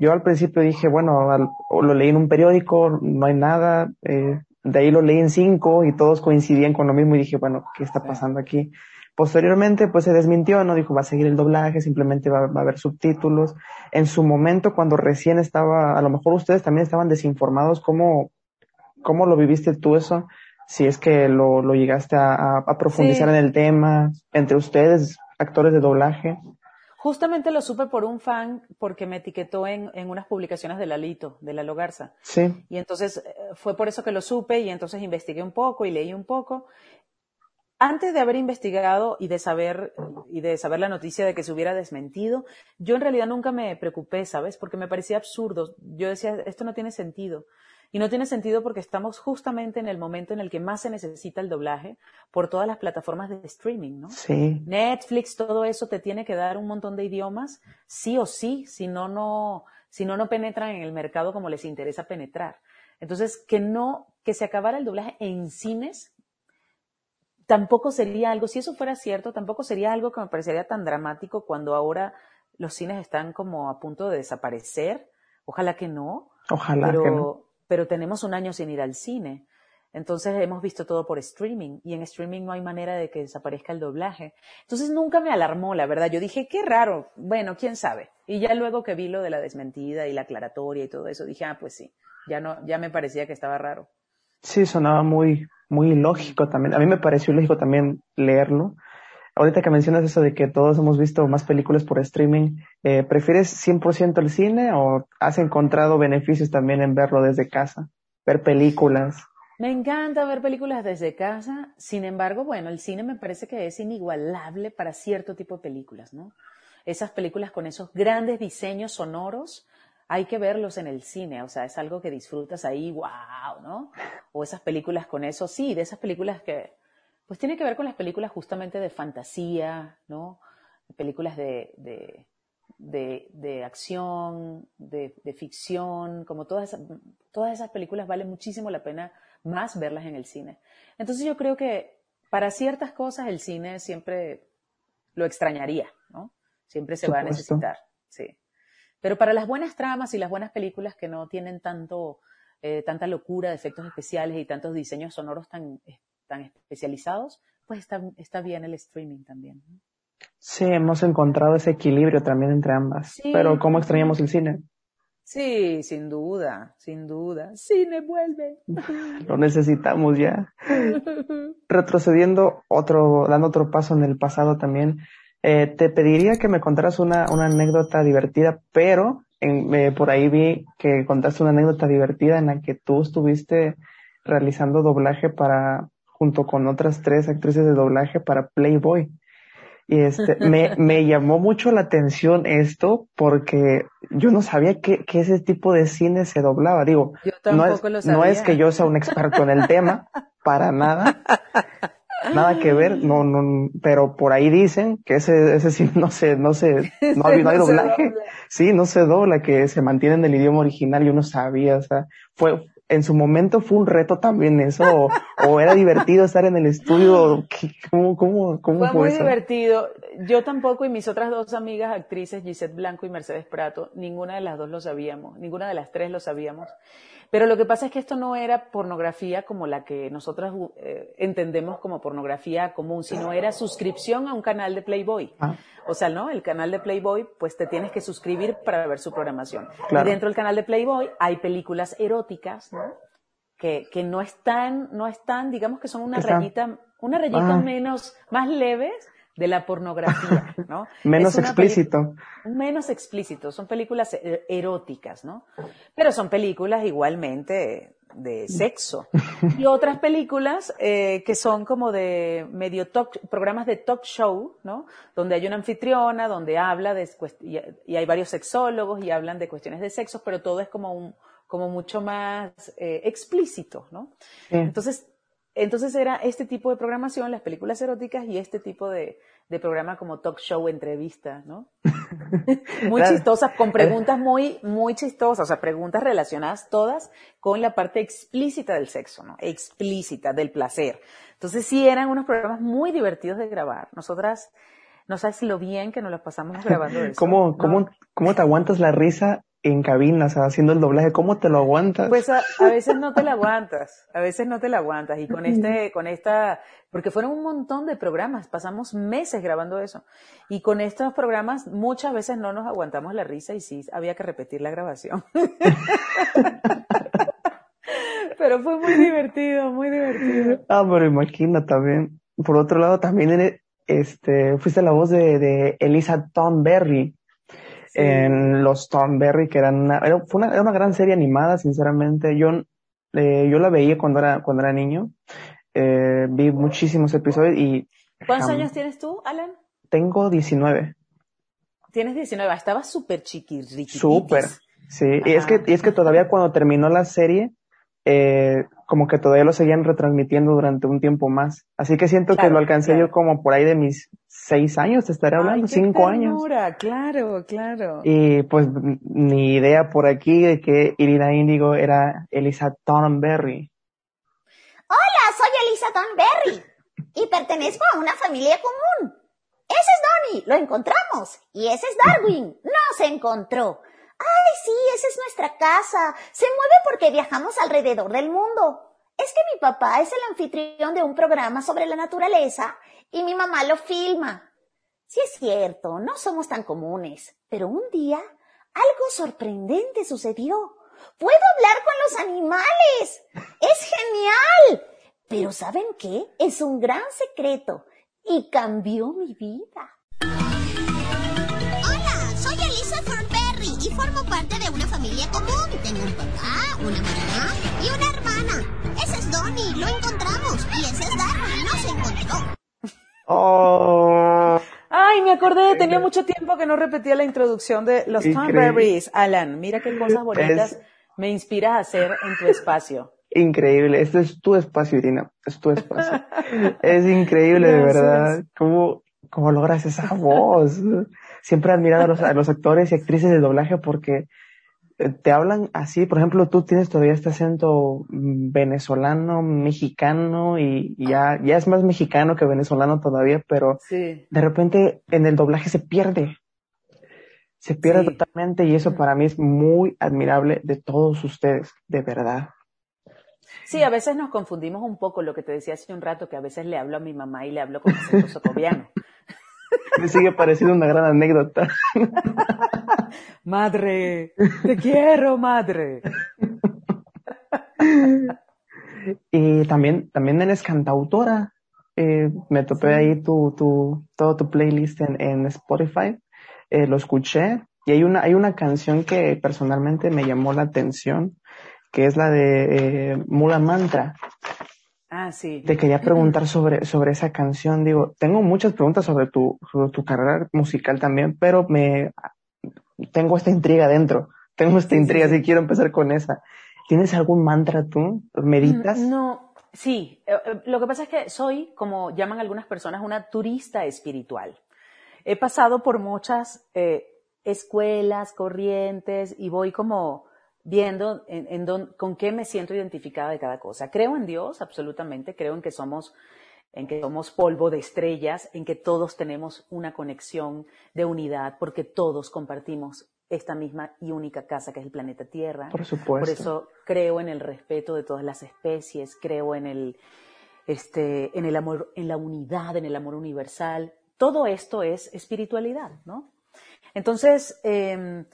Yo al principio dije, bueno, lo leí en un periódico, no hay nada, eh, de ahí lo leí en cinco y todos coincidían con lo mismo y dije, bueno, ¿qué está pasando aquí? Posteriormente, pues se desmintió, no dijo va a seguir el doblaje, simplemente va, a haber subtítulos. En su momento, cuando recién estaba, a lo mejor ustedes también estaban desinformados, ¿cómo, cómo lo viviste tú eso? si es que lo, lo llegaste a, a profundizar en el tema, entre ustedes, actores de doblaje. Justamente lo supe por un fan porque me etiquetó en, en unas publicaciones de Lalito, de Lalo Garza. Sí. Y entonces eh, fue por eso que lo supe y entonces investigué un poco y leí un poco. Antes de haber investigado y de saber y de saber la noticia de que se hubiera desmentido, yo en realidad nunca me preocupé, ¿sabes? Porque me parecía absurdo. Yo decía, esto no tiene sentido. Y no tiene sentido porque estamos justamente en el momento en el que más se necesita el doblaje por todas las plataformas de streaming, ¿no? Sí. Netflix, todo eso te tiene que dar un montón de idiomas, sí o sí, si no, no, si no, no penetran en el mercado como les interesa penetrar. Entonces, que no, que se acabara el doblaje en cines, tampoco sería algo, si eso fuera cierto, tampoco sería algo que me parecería tan dramático cuando ahora los cines están como a punto de desaparecer. Ojalá que no. Ojalá pero, que no. pero tenemos un año sin ir al cine. Entonces hemos visto todo por streaming y en streaming no hay manera de que desaparezca el doblaje. Entonces nunca me alarmó, la verdad. Yo dije, qué raro. Bueno, quién sabe. Y ya luego que vi lo de la desmentida y la aclaratoria y todo eso, dije, ah, pues sí. Ya no, ya me parecía que estaba raro. Sí, sonaba muy, muy lógico también. A mí me pareció lógico también leerlo. Ahorita que mencionas eso de que todos hemos visto más películas por streaming, eh, ¿prefieres 100% el cine o has encontrado beneficios también en verlo desde casa? Ver películas. Me encanta ver películas desde casa, sin embargo, bueno, el cine me parece que es inigualable para cierto tipo de películas, ¿no? Esas películas con esos grandes diseños sonoros, hay que verlos en el cine, o sea, es algo que disfrutas ahí, wow, ¿no? O esas películas con eso, sí, de esas películas que, pues tiene que ver con las películas justamente de fantasía, ¿no? Películas de, de, de, de acción, de, de, ficción, como todas esas, todas esas películas vale muchísimo la pena más verlas en el cine. Entonces yo creo que para ciertas cosas el cine siempre lo extrañaría, ¿no? Siempre se va a necesitar, sí. Pero para las buenas tramas y las buenas películas que no tienen tanto, eh, tanta locura de efectos especiales y tantos diseños sonoros tan, tan especializados, pues está, está bien el streaming también. ¿no? Sí, hemos encontrado ese equilibrio también entre ambas. Sí. Pero ¿cómo extrañamos el cine? Sí, sin duda, sin duda. Cine vuelve. Lo necesitamos ya. Retrocediendo otro, dando otro paso en el pasado también, eh, te pediría que me contaras una, una anécdota divertida, pero en, eh, por ahí vi que contaste una anécdota divertida en la que tú estuviste realizando doblaje para, junto con otras tres actrices de doblaje para Playboy. Y este, me, me llamó mucho la atención esto porque yo no sabía que, que ese tipo de cine se doblaba. Digo, no es, no es que yo sea un experto en el tema, para nada. Nada que ver, no, no, pero por ahí dicen que ese, ese sí no se, no se, no hay, no hay doblaje. Sí, no se dobla, que se mantiene en el idioma original, yo no sabía, o sea, fue, en su momento fue un reto también eso, o, o era divertido estar en el estudio, ¿cómo, cómo, cómo fue? fue muy eso? divertido. Yo tampoco y mis otras dos amigas actrices, Gisette Blanco y Mercedes Prato, ninguna de las dos lo sabíamos, ninguna de las tres lo sabíamos. Pero lo que pasa es que esto no era pornografía como la que nosotros eh, entendemos como pornografía común, sino era suscripción a un canal de Playboy. Ah. O sea, ¿no? El canal de Playboy, pues te tienes que suscribir para ver su programación. Claro. Y dentro del canal de Playboy hay películas eróticas, ¿no? Que, que no están, no están, digamos que son una rayita, una rayita Ah. menos, más leves de la pornografía, ¿no? Menos explícito. menos explícito, son películas eh, eróticas, ¿no? Pero son películas igualmente de sexo. Y otras películas eh, que son como de medio talk, programas de talk show, ¿no? Donde hay una anfitriona, donde habla de, y, y hay varios sexólogos y hablan de cuestiones de sexo, pero todo es como un, como mucho más eh, explícito, ¿no? Sí. Entonces, entonces era este tipo de programación, las películas eróticas y este tipo de, de programa como talk show, entrevista, ¿no? muy Claro. chistosas, con preguntas muy, muy chistosas, o sea, preguntas relacionadas todas con la parte explícita del sexo, ¿no? Explícita, del placer. Entonces sí eran unos programas muy divertidos de grabar. Nosotras, no sabes lo bien que nos las pasamos grabando eso. ¿Cómo, ¿no? cómo, cómo te aguantas la risa en cabina, o sea, haciendo el doblaje? ¿Cómo te lo aguantas? Pues a, a veces no te la aguantas, a veces no te la aguantas. Y con este, con esta, porque fueron un montón de programas, pasamos meses grabando eso. Y con estos programas muchas veces no nos aguantamos la risa y sí había que repetir la grabación. Pero fue muy divertido, muy divertido. Ah, pero imagina también. Por otro lado, también eres, este, fuiste la voz de, de Elisa En los Thornberry, que eran una, era, fue una, era una gran serie animada, sinceramente. Yo, eh, yo la veía cuando era, cuando era niño. Eh, vi muchísimos episodios y... ¿Cuántos años tienes tú, Alan? Tengo 19. Tienes 19, estabas súper chiquirriquititis. Súper, sí. Y es, que, y es que todavía cuando terminó la serie, eh, como que todavía lo seguían retransmitiendo durante un tiempo más. Así que siento que lo alcancé yo como por ahí de mis seis años, te estaré hablando, cinco años. Claro, claro. Y pues ni idea por aquí de que Irina Índigo era Elisa Thornberry. Hola, soy Elisa Thornberry y pertenezco a una familia común. Ese es Donnie, lo encontramos. Y ese es Darwin, no se encontró. Ay, sí, esa es nuestra casa. Se mueve porque viajamos alrededor del mundo. Es que mi papá es el anfitrión de un programa sobre la naturaleza y mi mamá lo filma. Sí es cierto, no somos tan comunes, pero un día algo sorprendente sucedió. Puedo hablar con los animales. Es genial. Pero ¿saben qué? Es un gran secreto y cambió mi vida. Y formo parte de una familia común. Tengo un papá, una mamá y una hermana. Ese es Donnie, lo encontramos. Y ese es Darwin, no se encontró. Oh. Ay, me acordé, tenía mucho tiempo que no repetía la introducción de los Thornberrys. Alan, mira qué cosas bonitas me inspiras a hacer en tu espacio. Increíble, este es tu espacio, Irina, es tu espacio. es increíble, de verdad, cómo, cómo logras esa voz. Siempre he admirado a los, a los actores y actrices de doblaje porque eh, te hablan así, por ejemplo, tú tienes todavía este acento mm, venezolano, mexicano y, ya, ya es más mexicano que venezolano todavía, pero sí. de repente en el doblaje se pierde. Se pierde Sí. totalmente y eso para mí es muy admirable de todos ustedes, de verdad. Sí, a veces nos confundimos un poco, lo que te decía hace un rato, que a veces le hablo a mi mamá y le hablo con acento socoviano. Me sigue pareciendo una gran anécdota. Madre, te quiero, madre. Y también, también eres cantautora. Eh, me topé ahí tu, tu, todo tu playlist en, en Spotify. Eh, lo escuché y hay una, hay una canción que personalmente me llamó la atención, que es la de eh, Mula Mantra. Ah, sí. Te quería preguntar sobre, sobre esa canción. Digo, tengo muchas preguntas sobre tu, sobre tu carrera musical también, pero me, tengo esta intriga dentro. Tengo esta intriga, sí. si quiero empezar con esa. ¿Tienes algún mantra tú? ¿Meditas? Mm, No, sí. eh, eh, Lo que pasa es que soy, como llaman algunas personas, una turista espiritual. He pasado por muchas eh, escuelas, corrientes y voy como viendo en, en don- con qué me siento identificada de cada cosa. Creo en Dios, absolutamente. Creo en que somos en que somos polvo de estrellas, en que todos tenemos una conexión de unidad, porque todos compartimos esta misma y única casa que es el planeta Tierra. Por supuesto. Por eso creo en el respeto de todas las especies, creo en el, este, en el amor, en la unidad, en el amor universal. Todo esto es espiritualidad, ¿no? Entonces, eh,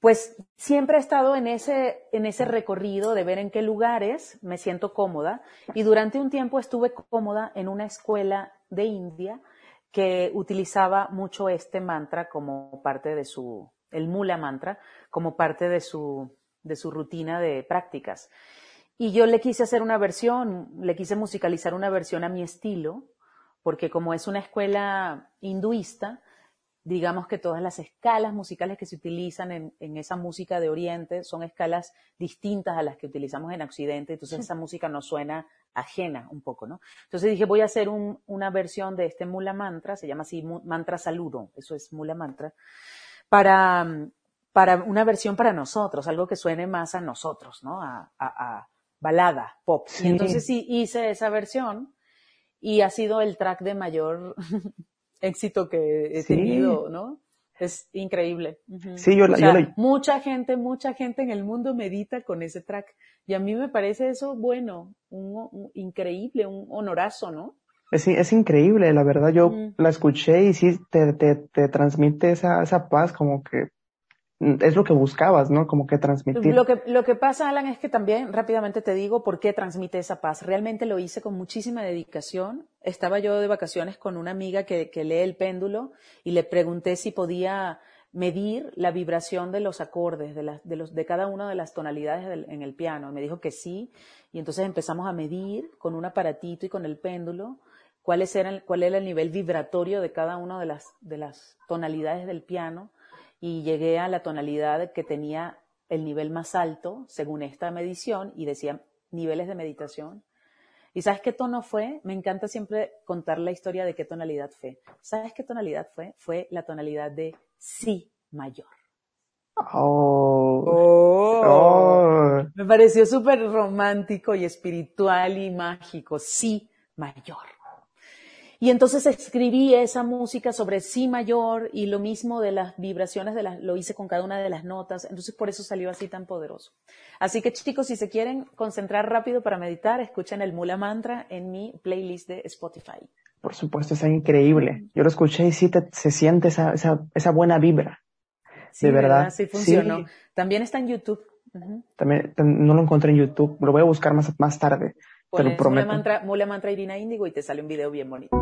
pues siempre he estado en ese, en ese recorrido de ver en qué lugares me siento cómoda y durante un tiempo estuve cómoda en una escuela de India que utilizaba mucho este mantra como parte de su, el mula mantra, como parte de su, de su rutina de prácticas. Y yo le quise hacer una versión, le quise musicalizar una versión a mi estilo, porque como es una escuela hinduista, digamos que todas las escalas musicales que se utilizan en, en, esa música de Oriente son escalas distintas a las que utilizamos en Occidente, entonces esa música nos suena ajena un poco, ¿no? Entonces dije, voy a hacer un, una versión de este Mula Mantra, se llama así Mantra Saludo, eso es Mula Mantra, para, para una versión para nosotros, algo que suene más a nosotros, ¿no? A, a, a balada, pop. Sí. Y entonces sí hice esa versión y ha sido el track de mayor éxito que he Sí. tenido, ¿no? Es increíble. Sí, yo la- O sea, yo la- Mucha gente, mucha gente en el mundo medita con ese track. Y a mí me parece eso bueno, un, un- increíble, un honorazo, ¿no? Es, es increíble, la verdad. Yo la escuché y sí te, te, te transmite esa, esa paz, como que es lo que buscabas, ¿no? Como que transmitir. Lo que, lo que pasa, Alan, es que también rápidamente te digo por qué transmite esa paz. Realmente lo hice con muchísima dedicación. Estaba yo de vacaciones con una amiga que, lee el péndulo y le pregunté si podía medir la vibración de los acordes, de, de, los, de cada una de las tonalidades en el piano. Me dijo que sí, y entonces empezamos a medir con un aparatito y con el péndulo cuáles eran, cuál era el nivel vibratorio de cada una de las, de las tonalidades del piano, y llegué a la tonalidad que tenía el nivel más alto, según esta medición, y decía niveles de meditación. ¿Y sabes qué tono fue? Me encanta siempre contar la historia de qué tonalidad fue. ¿Sabes qué tonalidad fue? Fue la tonalidad de si mayor. Oh. Oh. Oh. Me pareció súper romántico y espiritual y mágico. Si mayor. Y entonces escribí esa música sobre si mayor y lo mismo de las vibraciones de las, lo hice con cada una de las notas. Entonces por eso salió así tan poderoso. Así que chicos, si se quieren concentrar rápido para meditar, escuchen el Mula Mantra en mi playlist de Spotify. Por supuesto, está increíble. Yo lo escuché y sí te, se siente esa, esa, esa buena vibra. Sí, de verdad. ¿verdad? Sí funcionó. Sí. También está en YouTube. Ujú. También, tam- no lo encontré en YouTube. Lo voy a buscar más, más tarde. Te lo Pones Mula prometo. Mantra, Mula Mantra Irina Índigo y te sale un video bien bonito.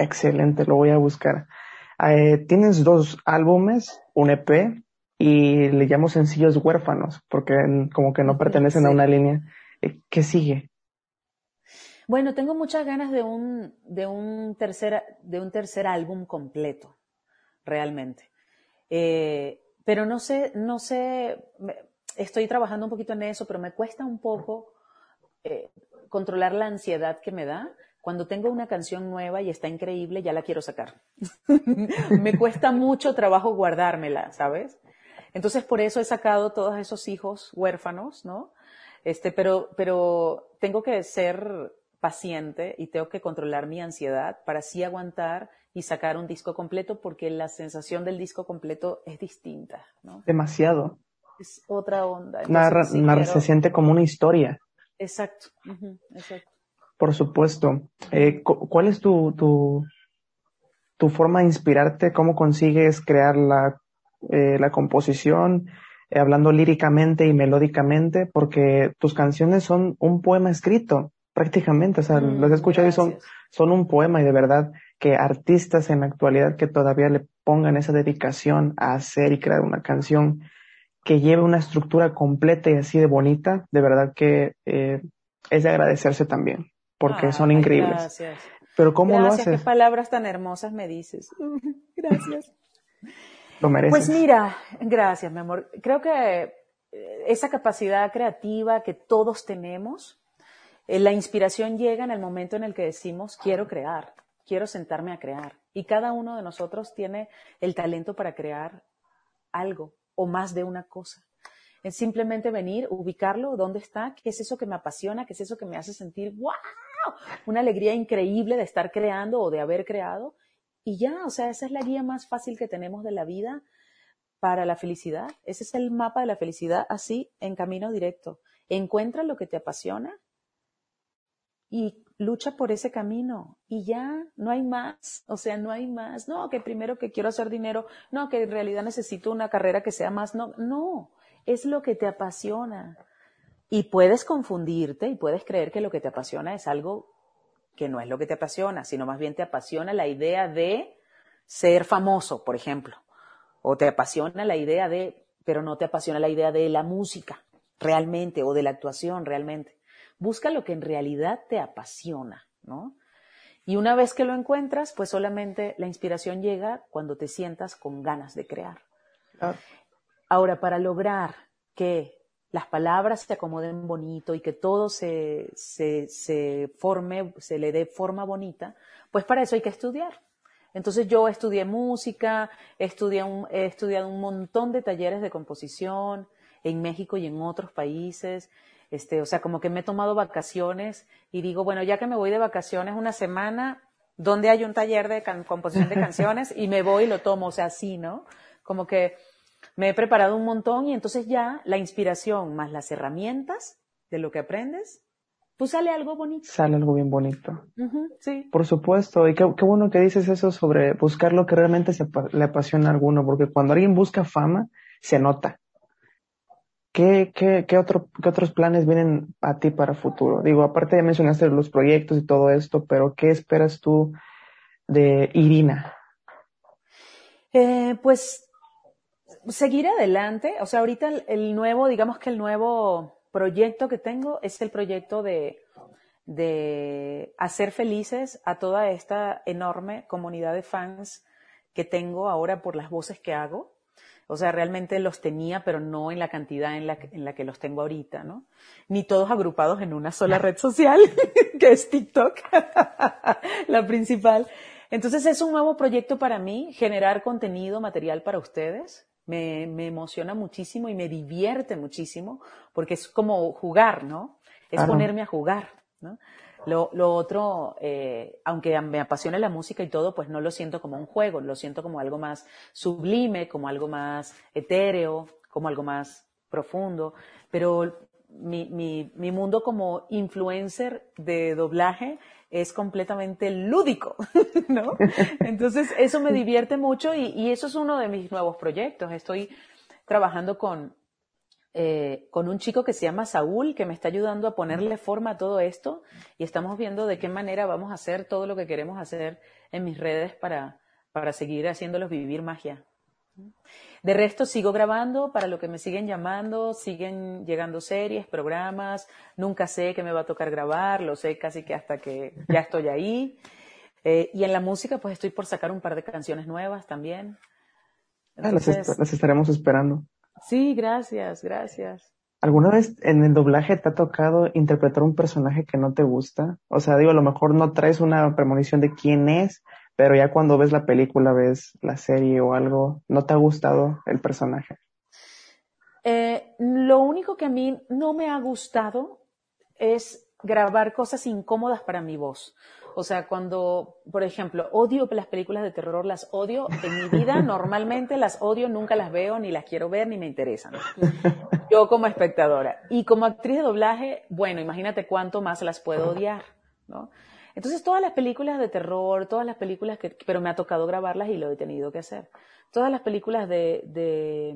Excelente, lo voy a buscar. Eh, tienes dos álbumes, un EP y le llamo sencillos huérfanos porque como que no pertenecen a una línea. Eh, ¿Qué sigue? Bueno, tengo muchas ganas de un, de un, tercer, de un tercer álbum completo, realmente. Eh, pero no sé, no sé, estoy trabajando un poquito en eso, pero me cuesta un poco controlar la ansiedad que me da. Cuando tengo una canción nueva y está increíble, ya la quiero sacar. me cuesta mucho trabajo guardármela, ¿sabes? Entonces, por eso he sacado todos esos hijos huérfanos, ¿no? Este, pero, pero tengo que ser paciente y tengo que controlar mi ansiedad para así aguantar y sacar un disco completo porque la sensación del disco completo es distinta, ¿no? Demasiado. Es otra onda. Entonces, Narra- sí narra- quiero- Se siente como una historia, Exacto, exacto. Por supuesto. Eh, cu- ¿Cuál es tu, tu, tu forma de inspirarte? ¿Cómo consigues crear la, eh, la composición? eh, hablando líricamente y melódicamente, porque tus canciones son un poema escrito, prácticamente. O sea, Mm, los he escuchado y son, son un poema y de verdad que artistas en la actualidad que todavía le pongan esa dedicación a hacer y crear una canción que lleve una estructura completa y así de bonita, de verdad que eh, es de agradecerse también, porque son Ay, increíbles. Gracias. Pero ¿cómo gracias, lo qué haces? palabras tan hermosas me dices. Gracias. Lo mereces. Pues mira, gracias, mi amor. Creo que eh, esa capacidad creativa que todos tenemos, eh, la inspiración llega en el momento en el que decimos, quiero crear, quiero sentarme a crear. Y cada uno de nosotros tiene el talento para crear algo o más de una cosa. Es simplemente venir, ubicarlo, dónde está, qué es eso que me apasiona, qué es eso que me hace sentir, una alegría increíble de estar creando o de haber creado. Y ya, o sea, esa es la guía más fácil que tenemos de la vida para la felicidad. Ese es el mapa de la felicidad, así, en camino directo. Encuentra lo que te apasiona y lucha por ese camino. Y ya, no hay más. O sea, no hay más. No, que primero que quiero hacer dinero. No, que en realidad necesito una carrera que sea más. No, no. Es lo que te apasiona. Y puedes confundirte y puedes creer que lo que te apasiona es algo que no es lo que te apasiona, sino más bien te apasiona la idea de ser famoso, por ejemplo. O te apasiona la idea de, pero no te apasiona la idea de la música realmente o de la actuación realmente. Busca lo que en realidad te apasiona, ¿no? Y una vez que lo encuentras, pues solamente la inspiración llega cuando te sientas con ganas de crear. Claro. Ahora, para lograr que las palabras se acomoden bonito y que todo se, se, se forme, se le dé forma bonita, pues para eso hay que estudiar. Entonces yo estudié música, estudié un- he estudiado un montón de talleres de composición en México y en otros países. Este, o sea, como que me he tomado vacaciones y digo, bueno, ya que me voy de vacaciones una semana, ¿dónde hay un taller de composición de canciones? Y me voy y lo tomo, o sea, así, ¿no? Como que me he preparado un montón y entonces ya la inspiración más las herramientas de lo que aprendes pues sale algo bonito. Sale algo bien bonito. sí. Por supuesto, y qué, bueno que dices eso sobre buscar lo que realmente se, le apasiona a alguno, porque cuando alguien busca fama, se nota. ¿Qué, qué, qué, otro, ¿Qué otros planes vienen a ti para futuro? Digo, aparte ya mencionaste los proyectos y todo esto, pero ¿qué esperas tú de Irina? Eh, pues seguir adelante. O sea, ahorita el, nuevo, digamos que el nuevo proyecto que tengo es el proyecto de, de hacer felices a toda esta enorme comunidad de fans que tengo ahora por las voces que hago. O sea, realmente los tenía, pero no en la cantidad en la, en la que los tengo ahorita, ¿no? Ni todos agrupados en una sola red social, que es TikTok, la principal. Entonces es un nuevo proyecto para mí, generar contenido material para ustedes. Me, me emociona muchísimo y me divierte muchísimo, porque es como jugar, ¿no? Es ponerme a jugar, ¿no? Lo, lo otro, eh, aunque me apasiona la música y todo, pues no lo siento como un juego, lo siento como algo más sublime, como algo más etéreo, como algo más profundo. Pero mi, mi, mi mundo como influencer de doblaje es completamente lúdico, ¿no? Entonces, eso me divierte mucho y, y, eso es uno de mis nuevos proyectos. Estoy trabajando con, eh, con un chico que se llama Saúl, que me está ayudando a ponerle forma a todo esto y estamos viendo de qué manera vamos a hacer todo lo que queremos hacer en mis redes para, para seguir haciéndolos vivir magia. De resto, sigo grabando para lo que me siguen llamando, siguen llegando series, programas, nunca sé qué me va a tocar grabar, lo sé casi que hasta que ya estoy ahí. Eh, y en la música, pues estoy por sacar un par de canciones nuevas también. Ah, las, las estaremos esperando. Sí, gracias, gracias. ¿Alguna vez en el doblaje te ha tocado interpretar un personaje que no te gusta? O sea, digo, a lo mejor no traes una premonición de quién es, pero ya cuando ves la película, ves la serie o algo, ¿no te ha gustado el personaje? Eh, lo único que a mí no me ha gustado es grabar cosas incómodas para mi voz. O sea, cuando, por ejemplo, odio las películas de terror, las odio en mi vida, normalmente las odio, nunca las veo, ni las quiero ver, ni me interesan. Yo como espectadora. Y como actriz de doblaje, bueno, imagínate cuánto más las puedo odiar, ¿no? Entonces, todas las películas de terror, todas las películas que, pero me ha tocado grabarlas y lo he tenido que hacer. Todas las películas de, de,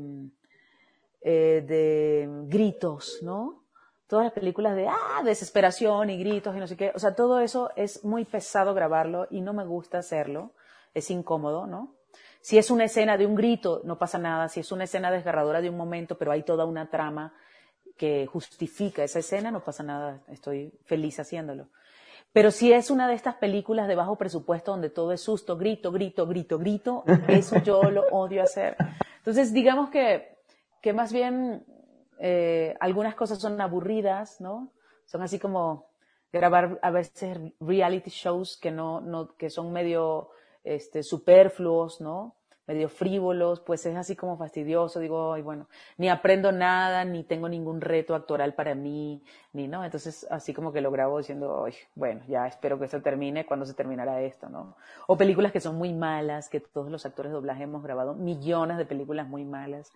eh, de gritos, ¿no? todas las películas de ah, desesperación y gritos y no sé qué. O sea, todo eso es muy pesado grabarlo y no me gusta hacerlo. Es incómodo, ¿no? Si es una escena de un grito, no pasa nada. Si es una escena desgarradora de un momento, pero hay toda una trama que justifica esa escena, no pasa nada. Estoy feliz haciéndolo. Pero si es una de estas películas de bajo presupuesto donde todo es susto, grito, grito, grito, grito, eso yo lo odio hacer. Entonces, digamos que, que más bien eh, algunas cosas son aburridas, ¿no? Son así como grabar a veces reality shows que no, no que son medio este, superfluos, ¿no? Medio frívolos, pues es así como fastidioso, digo, ay, bueno, ni aprendo nada, ni tengo ningún reto actoral para mí, ni, ¿no? Entonces, así como que lo grabo diciendo, ay, bueno, ya espero que esto termine, cuando se terminará esto, ¿no? O películas que son muy malas, que todos los actores de doblaje hemos grabado millones de películas muy malas.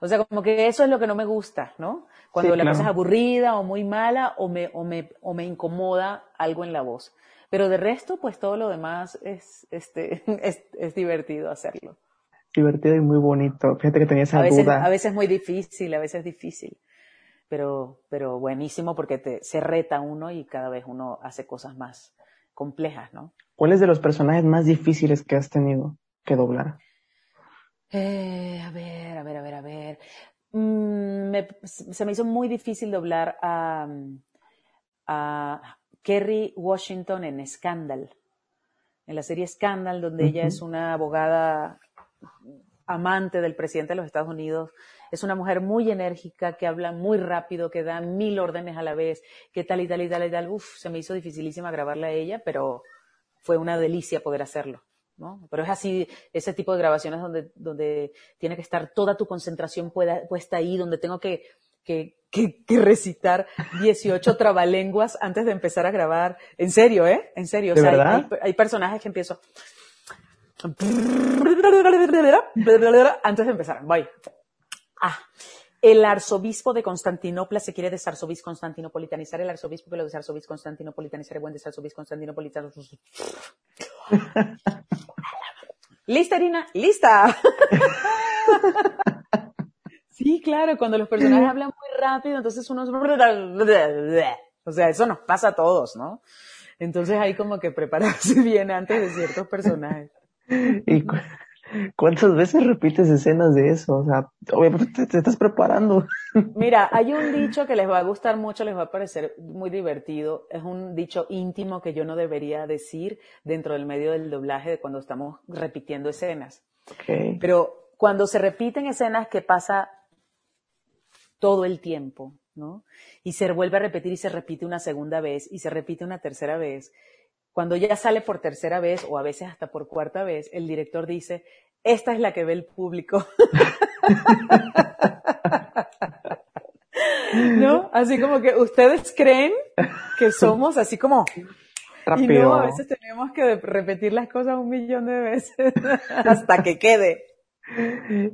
O sea, como que eso es lo que no me gusta, ¿no? Cuando la cosa es aburrida o muy mala o me, o me, o me incomoda algo en la voz. Pero de resto, pues todo lo demás es, este, es, es divertido hacerlo divertido y muy bonito. Fíjate que tenía esa a veces, duda. A veces muy difícil, a veces difícil. Pero, pero buenísimo porque te, se reta uno y cada vez uno hace cosas más complejas, ¿no? ¿Cuál es de los personajes más difíciles que has tenido que doblar? Eh, a ver, a ver, a ver, a ver. Mm, se me hizo muy difícil doblar a, a Kerry Washington en Scandal, en la serie Scandal, donde ella es una abogada amante del presidente de los Estados Unidos. Es una mujer muy enérgica, que habla muy rápido, que da mil órdenes a la vez, que tal y tal y tal y tal. Uf, se me hizo dificilísima grabarla a ella, pero fue una delicia poder hacerlo. ¿no? Pero es así, ese tipo de grabaciones donde, donde tiene que estar toda tu concentración puesta ahí, donde tengo que, que, que, recitar 18 trabalenguas antes de empezar a grabar. En serio, ¿eh? En serio. O sea, hay, hay, personajes que empiezo antes de empezar, voy. Ah. el arzobispo de Constantinopla se quiere desarzobispo constantinopolitanizar, el arzobispo que lo desarzobispo constantinopolitanizar, el buen desarzobispo constantinopolitanizar. ¿Lista, Irina? ¡Lista! sí, claro, cuando los personajes hablan muy rápido, entonces uno... O sea, eso nos pasa a todos, ¿no? Entonces hay como que prepararse bien antes de ciertos personajes. ¿Y cuántas veces repites escenas de eso? O sea, obviamente te, estás preparando. Mira, hay un dicho que les va a gustar mucho, les va a parecer muy divertido. Es un dicho íntimo que yo no debería decir dentro del medio del doblaje de cuando estamos repitiendo escenas. Okay. Pero cuando se repiten escenas que pasa todo el tiempo, ¿no? Y se vuelve a repetir y se repite una segunda vez y se repite una tercera vez. Cuando ya sale por tercera vez o a veces hasta por cuarta vez, el director dice, esta es la que ve el público. ¿No? Así como que ustedes creen que somos así como... Rápido. Y no, a veces tenemos que repetir las cosas un millón de veces hasta que quede.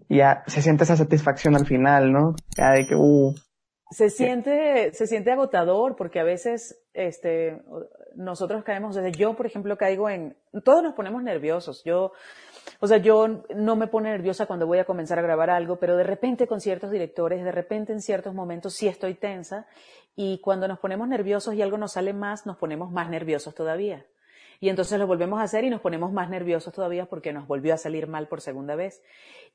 Ya se siente esa satisfacción al final, ¿no? Ya de que, uh, se siente, se siente agotador porque a veces, este, nosotros caemos, o yo, por ejemplo, caigo en, todos nos ponemos nerviosos. Yo, o sea, yo no me pone nerviosa cuando voy a comenzar a grabar algo, pero de repente con ciertos directores, de repente en ciertos momentos sí estoy tensa y cuando nos ponemos nerviosos y algo nos sale más, nos ponemos más nerviosos todavía. Y entonces lo volvemos a hacer y nos ponemos más nerviosos todavía porque nos volvió a salir mal por segunda vez.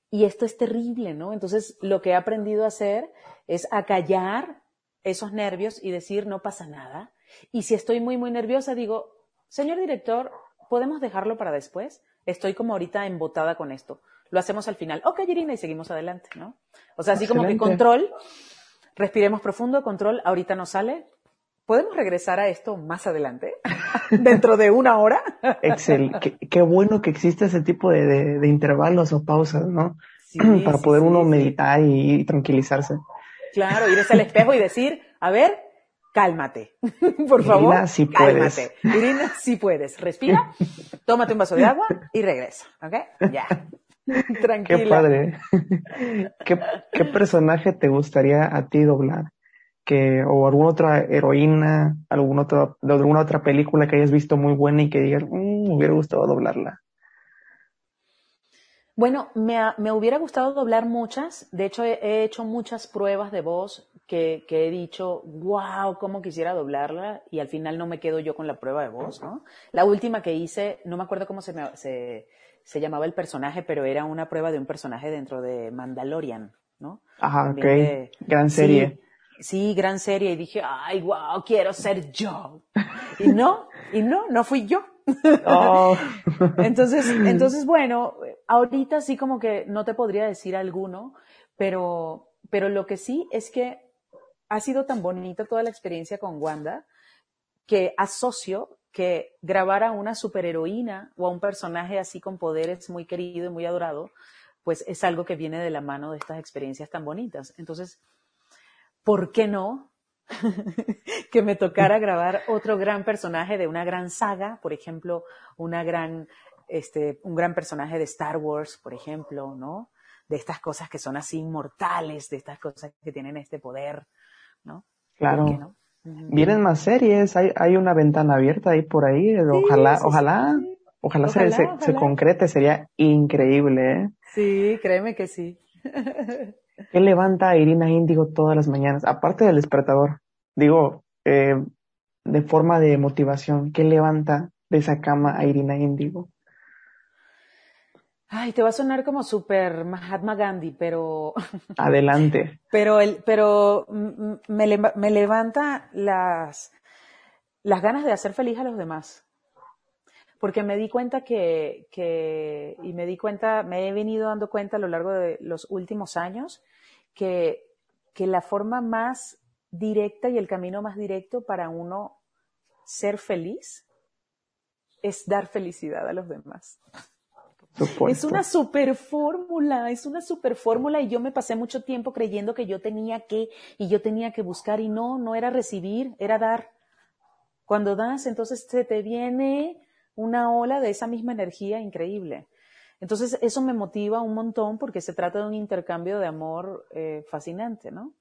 Y esto es terrible, ¿no? Entonces lo que he aprendido a hacer es acallar esos nervios y decir no pasa nada. Y si estoy muy, muy nerviosa, digo, señor director, ¿podemos dejarlo para después? Estoy como ahorita embotada con esto. Lo hacemos al final. Ok, Irina, y seguimos adelante, ¿no? O sea, así como que control, respiremos profundo, control, ahorita no sale. ¿Podemos regresar a esto más adelante? ¿Dentro de una hora? Excel, qué, qué bueno que existe ese tipo de, de- de intervalos o pausas, ¿no? Sí, Para sí, poder sí, uno meditar y, y tranquilizarse. Claro, irse al espejo y decir, a ver, cálmate. Por favor, Irina, sí puedes. cálmate. Irina, sí puedes. Respira, tómate un vaso de agua y regresa, ¿ok? Ya. Tranquila. Qué padre. ¿Qué, qué personaje te gustaría a ti doblar? Que, o alguna otra heroína, algún otro, de alguna otra película que hayas visto muy buena y que digas, "Mm, me hubiera gustado doblarla. Bueno, me, me hubiera gustado doblar muchas. De hecho, he, he hecho muchas pruebas de voz que, que he dicho, wow, cómo quisiera doblarla. Y al final no me quedo yo con la prueba de voz, ¿no? La última que hice, no me acuerdo cómo se, me- se, se llamaba el personaje, pero era una prueba de un personaje dentro de Mandalorian, ¿no? Ajá, ok. También de- Gran serie. Sí, sí, gran serie. Y dije, ay, wow, quiero ser yo. Y no, y no, no fui yo. Oh. Entonces, entonces, bueno, ahorita sí como que no te podría decir alguno, pero, pero lo que sí es que ha sido tan bonita toda la experiencia con Wanda que asocio que grabar a una superheroína o a un personaje así con poderes muy querido y muy adorado, pues es algo que viene de la mano de estas experiencias tan bonitas. Entonces, ¿por qué no que me tocara grabar otro gran personaje de una gran saga, por ejemplo, una gran, este, un gran personaje de Star Wars, por ejemplo, ¿no? De estas cosas que son así inmortales, de estas cosas que tienen este poder, ¿no? Claro. Vienen más series, hay, hay una ventana abierta ahí por ahí. Ojalá, sí, ojalá, sí. ojalá, se, Ojalá, se, se ojalá. concrete, sería increíble, ¿eh? Sí, créeme que sí. ¿Qué levanta a Irina Índigo todas las mañanas? Aparte del despertador, digo, eh, de forma de motivación, ¿qué levanta de esa cama a Irina Índigo? Ay, te va a sonar como super Mahatma Gandhi, pero Adelante. pero el, pero me, le- me levanta las, las ganas de hacer feliz a los demás. Porque me di cuenta que, que, y me di cuenta, me he venido dando cuenta a lo largo de los últimos años, que, que la forma más directa y el camino más directo para uno ser feliz es dar felicidad a los demás. Es una super fórmula, es una super fórmula y yo me pasé mucho tiempo creyendo que yo tenía que y yo tenía que buscar y no, no era recibir, era dar. Cuando das, entonces se te viene una ola de esa misma energía increíble. Entonces, eso me motiva un montón porque se trata de un intercambio de amor eh, fascinante, ¿no?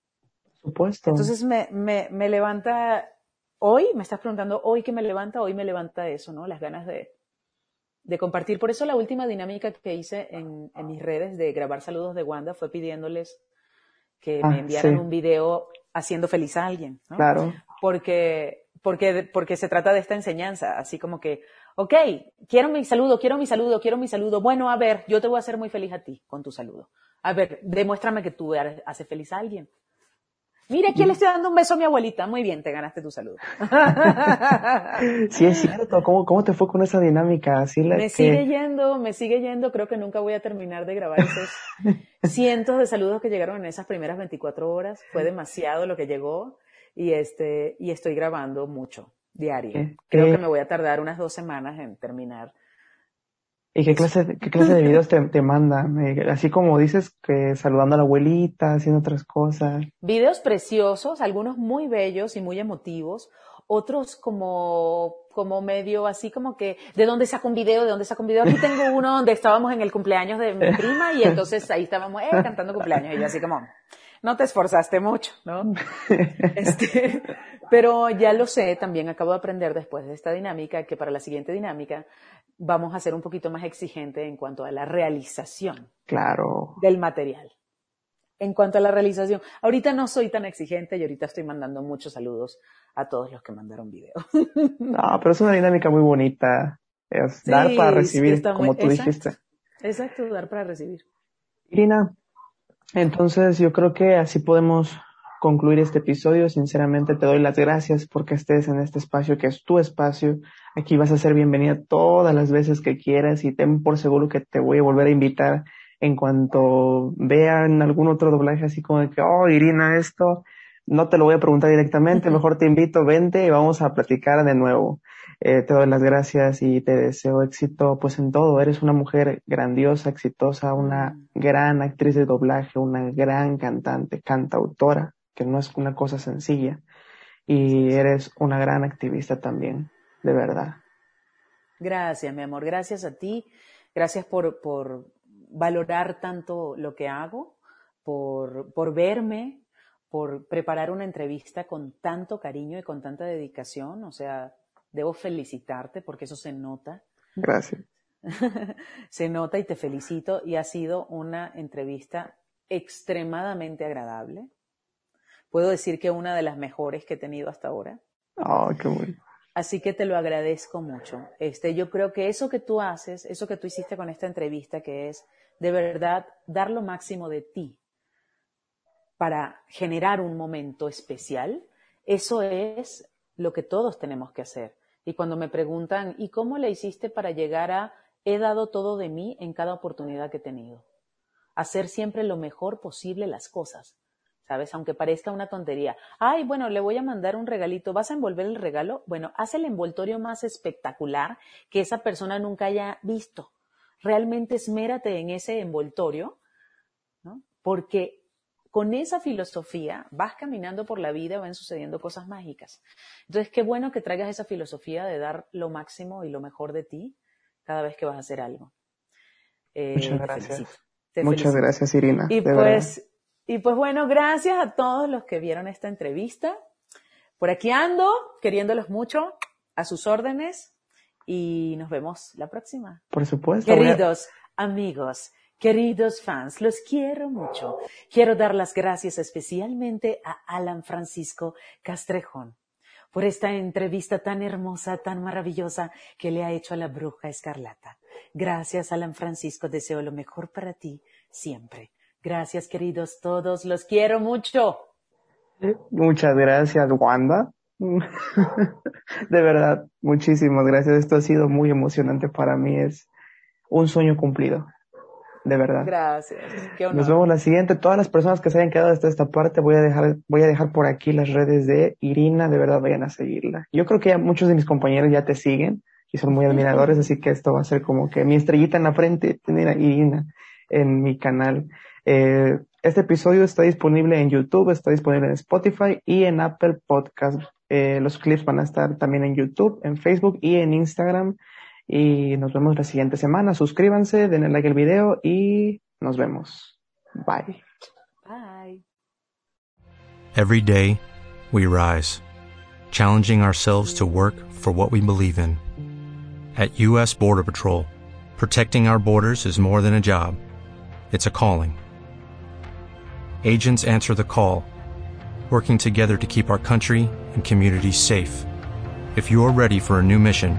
Por supuesto. Entonces, me, me, me levanta, hoy, me estás preguntando, hoy que me levanta, hoy me levanta eso, ¿no? Las ganas de, de compartir. Por eso la última dinámica que hice en, en mis redes de grabar saludos de Wanda fue pidiéndoles que Ah, me enviaran sí. un video haciendo feliz a alguien, ¿no? Claro. porque, porque, porque se trata de esta enseñanza, así como que, ok, quiero mi saludo, quiero mi saludo, quiero mi saludo. Bueno, a ver, yo te voy a hacer muy feliz a ti con tu saludo. A ver, demuéstrame que tú haces feliz a alguien. Mira, aquí le estoy dando un beso a mi abuelita. Muy bien, te ganaste tu saludo. Sí, es cierto. ¿Cómo, cómo te fue con esa dinámica? Así la Me que- sigue yendo, me sigue yendo. Creo que nunca voy a terminar de grabar esos cientos de saludos que llegaron en esas primeras 24 horas. Fue demasiado lo que llegó y este, y estoy grabando mucho, diario. Creo que me voy a tardar unas dos semanas en terminar. ¿Y qué clase, qué clase de videos te, te mandan? Eh, Así como dices que saludando a la abuelita, haciendo otras cosas. Videos preciosos, algunos muy bellos y muy emotivos, otros como, como medio así como que, ¿de dónde saco un video? ¿De dónde saco un video? Aquí tengo uno donde estábamos en el cumpleaños de mi prima y entonces ahí estábamos eh, cantando cumpleaños y así como, no te esforzaste mucho, ¿no? Este, pero ya lo sé, también acabo de aprender después de esta dinámica que para la siguiente dinámica vamos a ser un poquito más exigente en cuanto a la realización Claro. del material. En cuanto a la realización, ahorita no soy tan exigente y ahorita estoy mandando muchos saludos a todos los que mandaron video. No, pero es una dinámica muy bonita. Es Sí, dar para recibir, muy- como tú exacto. dijiste. Exacto, dar para recibir. Irina, entonces yo creo que así podemos concluir este episodio. Sinceramente te doy las gracias porque estés en este espacio que es tu espacio. Aquí vas a ser bienvenida todas las veces que quieras y ten por seguro que te voy a volver a invitar en cuanto vean algún otro doblaje así como de que, oh, Irina, esto, no te lo voy a preguntar directamente, mejor te invito, vente y vamos a platicar de nuevo. Eh, te doy las gracias y te deseo éxito pues en todo. Eres una mujer grandiosa, exitosa, una gran actriz de doblaje, una gran cantante, cantautora, que no es una cosa sencilla. Y eres una gran activista también, de verdad. Gracias, mi amor. Gracias a ti. Gracias por, por valorar tanto lo que hago, por, por verme, por preparar una entrevista con tanto cariño y con tanta dedicación. O sea, debo felicitarte porque eso se nota. Gracias. se nota y te felicito. Y ha sido una entrevista extremadamente agradable. Puedo decir que una de las mejores que he tenido hasta ahora. Oh, qué bueno. Así que te lo agradezco mucho. Este, yo creo que eso que tú haces, eso que tú hiciste con esta entrevista, que es de verdad dar lo máximo de ti para generar un momento especial, eso es lo que todos tenemos que hacer. Y cuando me preguntan, ¿y cómo le hiciste para llegar a, he dado todo de mí en cada oportunidad que he tenido? Hacer siempre lo mejor posible las cosas. ¿sabes? Aunque parezca una tontería. Ay, bueno, le voy a mandar un regalito. ¿Vas a envolver el regalo? Bueno, haz el envoltorio más espectacular que esa persona nunca haya visto. Realmente esmérate en ese envoltorio, ¿no? Porque con esa filosofía vas caminando por la vida y van sucediendo cosas mágicas. Entonces, qué bueno que traigas esa filosofía de dar lo máximo y lo mejor de ti cada vez que vas a hacer algo. Eh, Muchas te gracias. felicito, te Muchas felicito. gracias, Irina. Y verdad. pues, y pues bueno, gracias a todos los que vieron esta entrevista. Por aquí ando, queriéndolos mucho, a sus órdenes, y nos vemos la próxima. Por supuesto. Queridos amigos, queridos fans, los quiero mucho. Quiero dar las gracias especialmente a Alan Francisco Castrejón por esta entrevista tan hermosa, tan maravillosa que le ha hecho a la bruja escarlata. Gracias, Alan Francisco. Deseo lo mejor para ti siempre. Gracias, queridos todos. Los quiero mucho. Muchas gracias, Wanda. De verdad, muchísimas gracias. Esto ha sido muy emocionante para mí. Es un sueño cumplido. De verdad. Gracias. Qué honor. Nos vemos la siguiente. Todas las personas que se hayan quedado hasta esta parte, voy a dejar, voy a dejar por aquí las redes de Irina. De verdad, vayan a seguirla. Yo creo que ya muchos de mis compañeros ya te siguen y son muy admiradores, así que esto va a ser como que mi estrellita en la frente, tener a Irina en mi canal. Eh, este episodio está disponible en YouTube, está disponible en Spotify y en Apple Podcast. Eh, los clips van a estar también en YouTube, en Facebook y en Instagram. Y nos vemos la siguiente semana. Suscríbanse, denle like al video y nos vemos. Bye. Bye. Every day, we rise, challenging ourselves to work for what we believe in. At U.S. Border Patrol, protecting our borders is more than a job, it's a calling. Agents answer the call, working together to keep our country and communities safe. If you're ready for a new mission,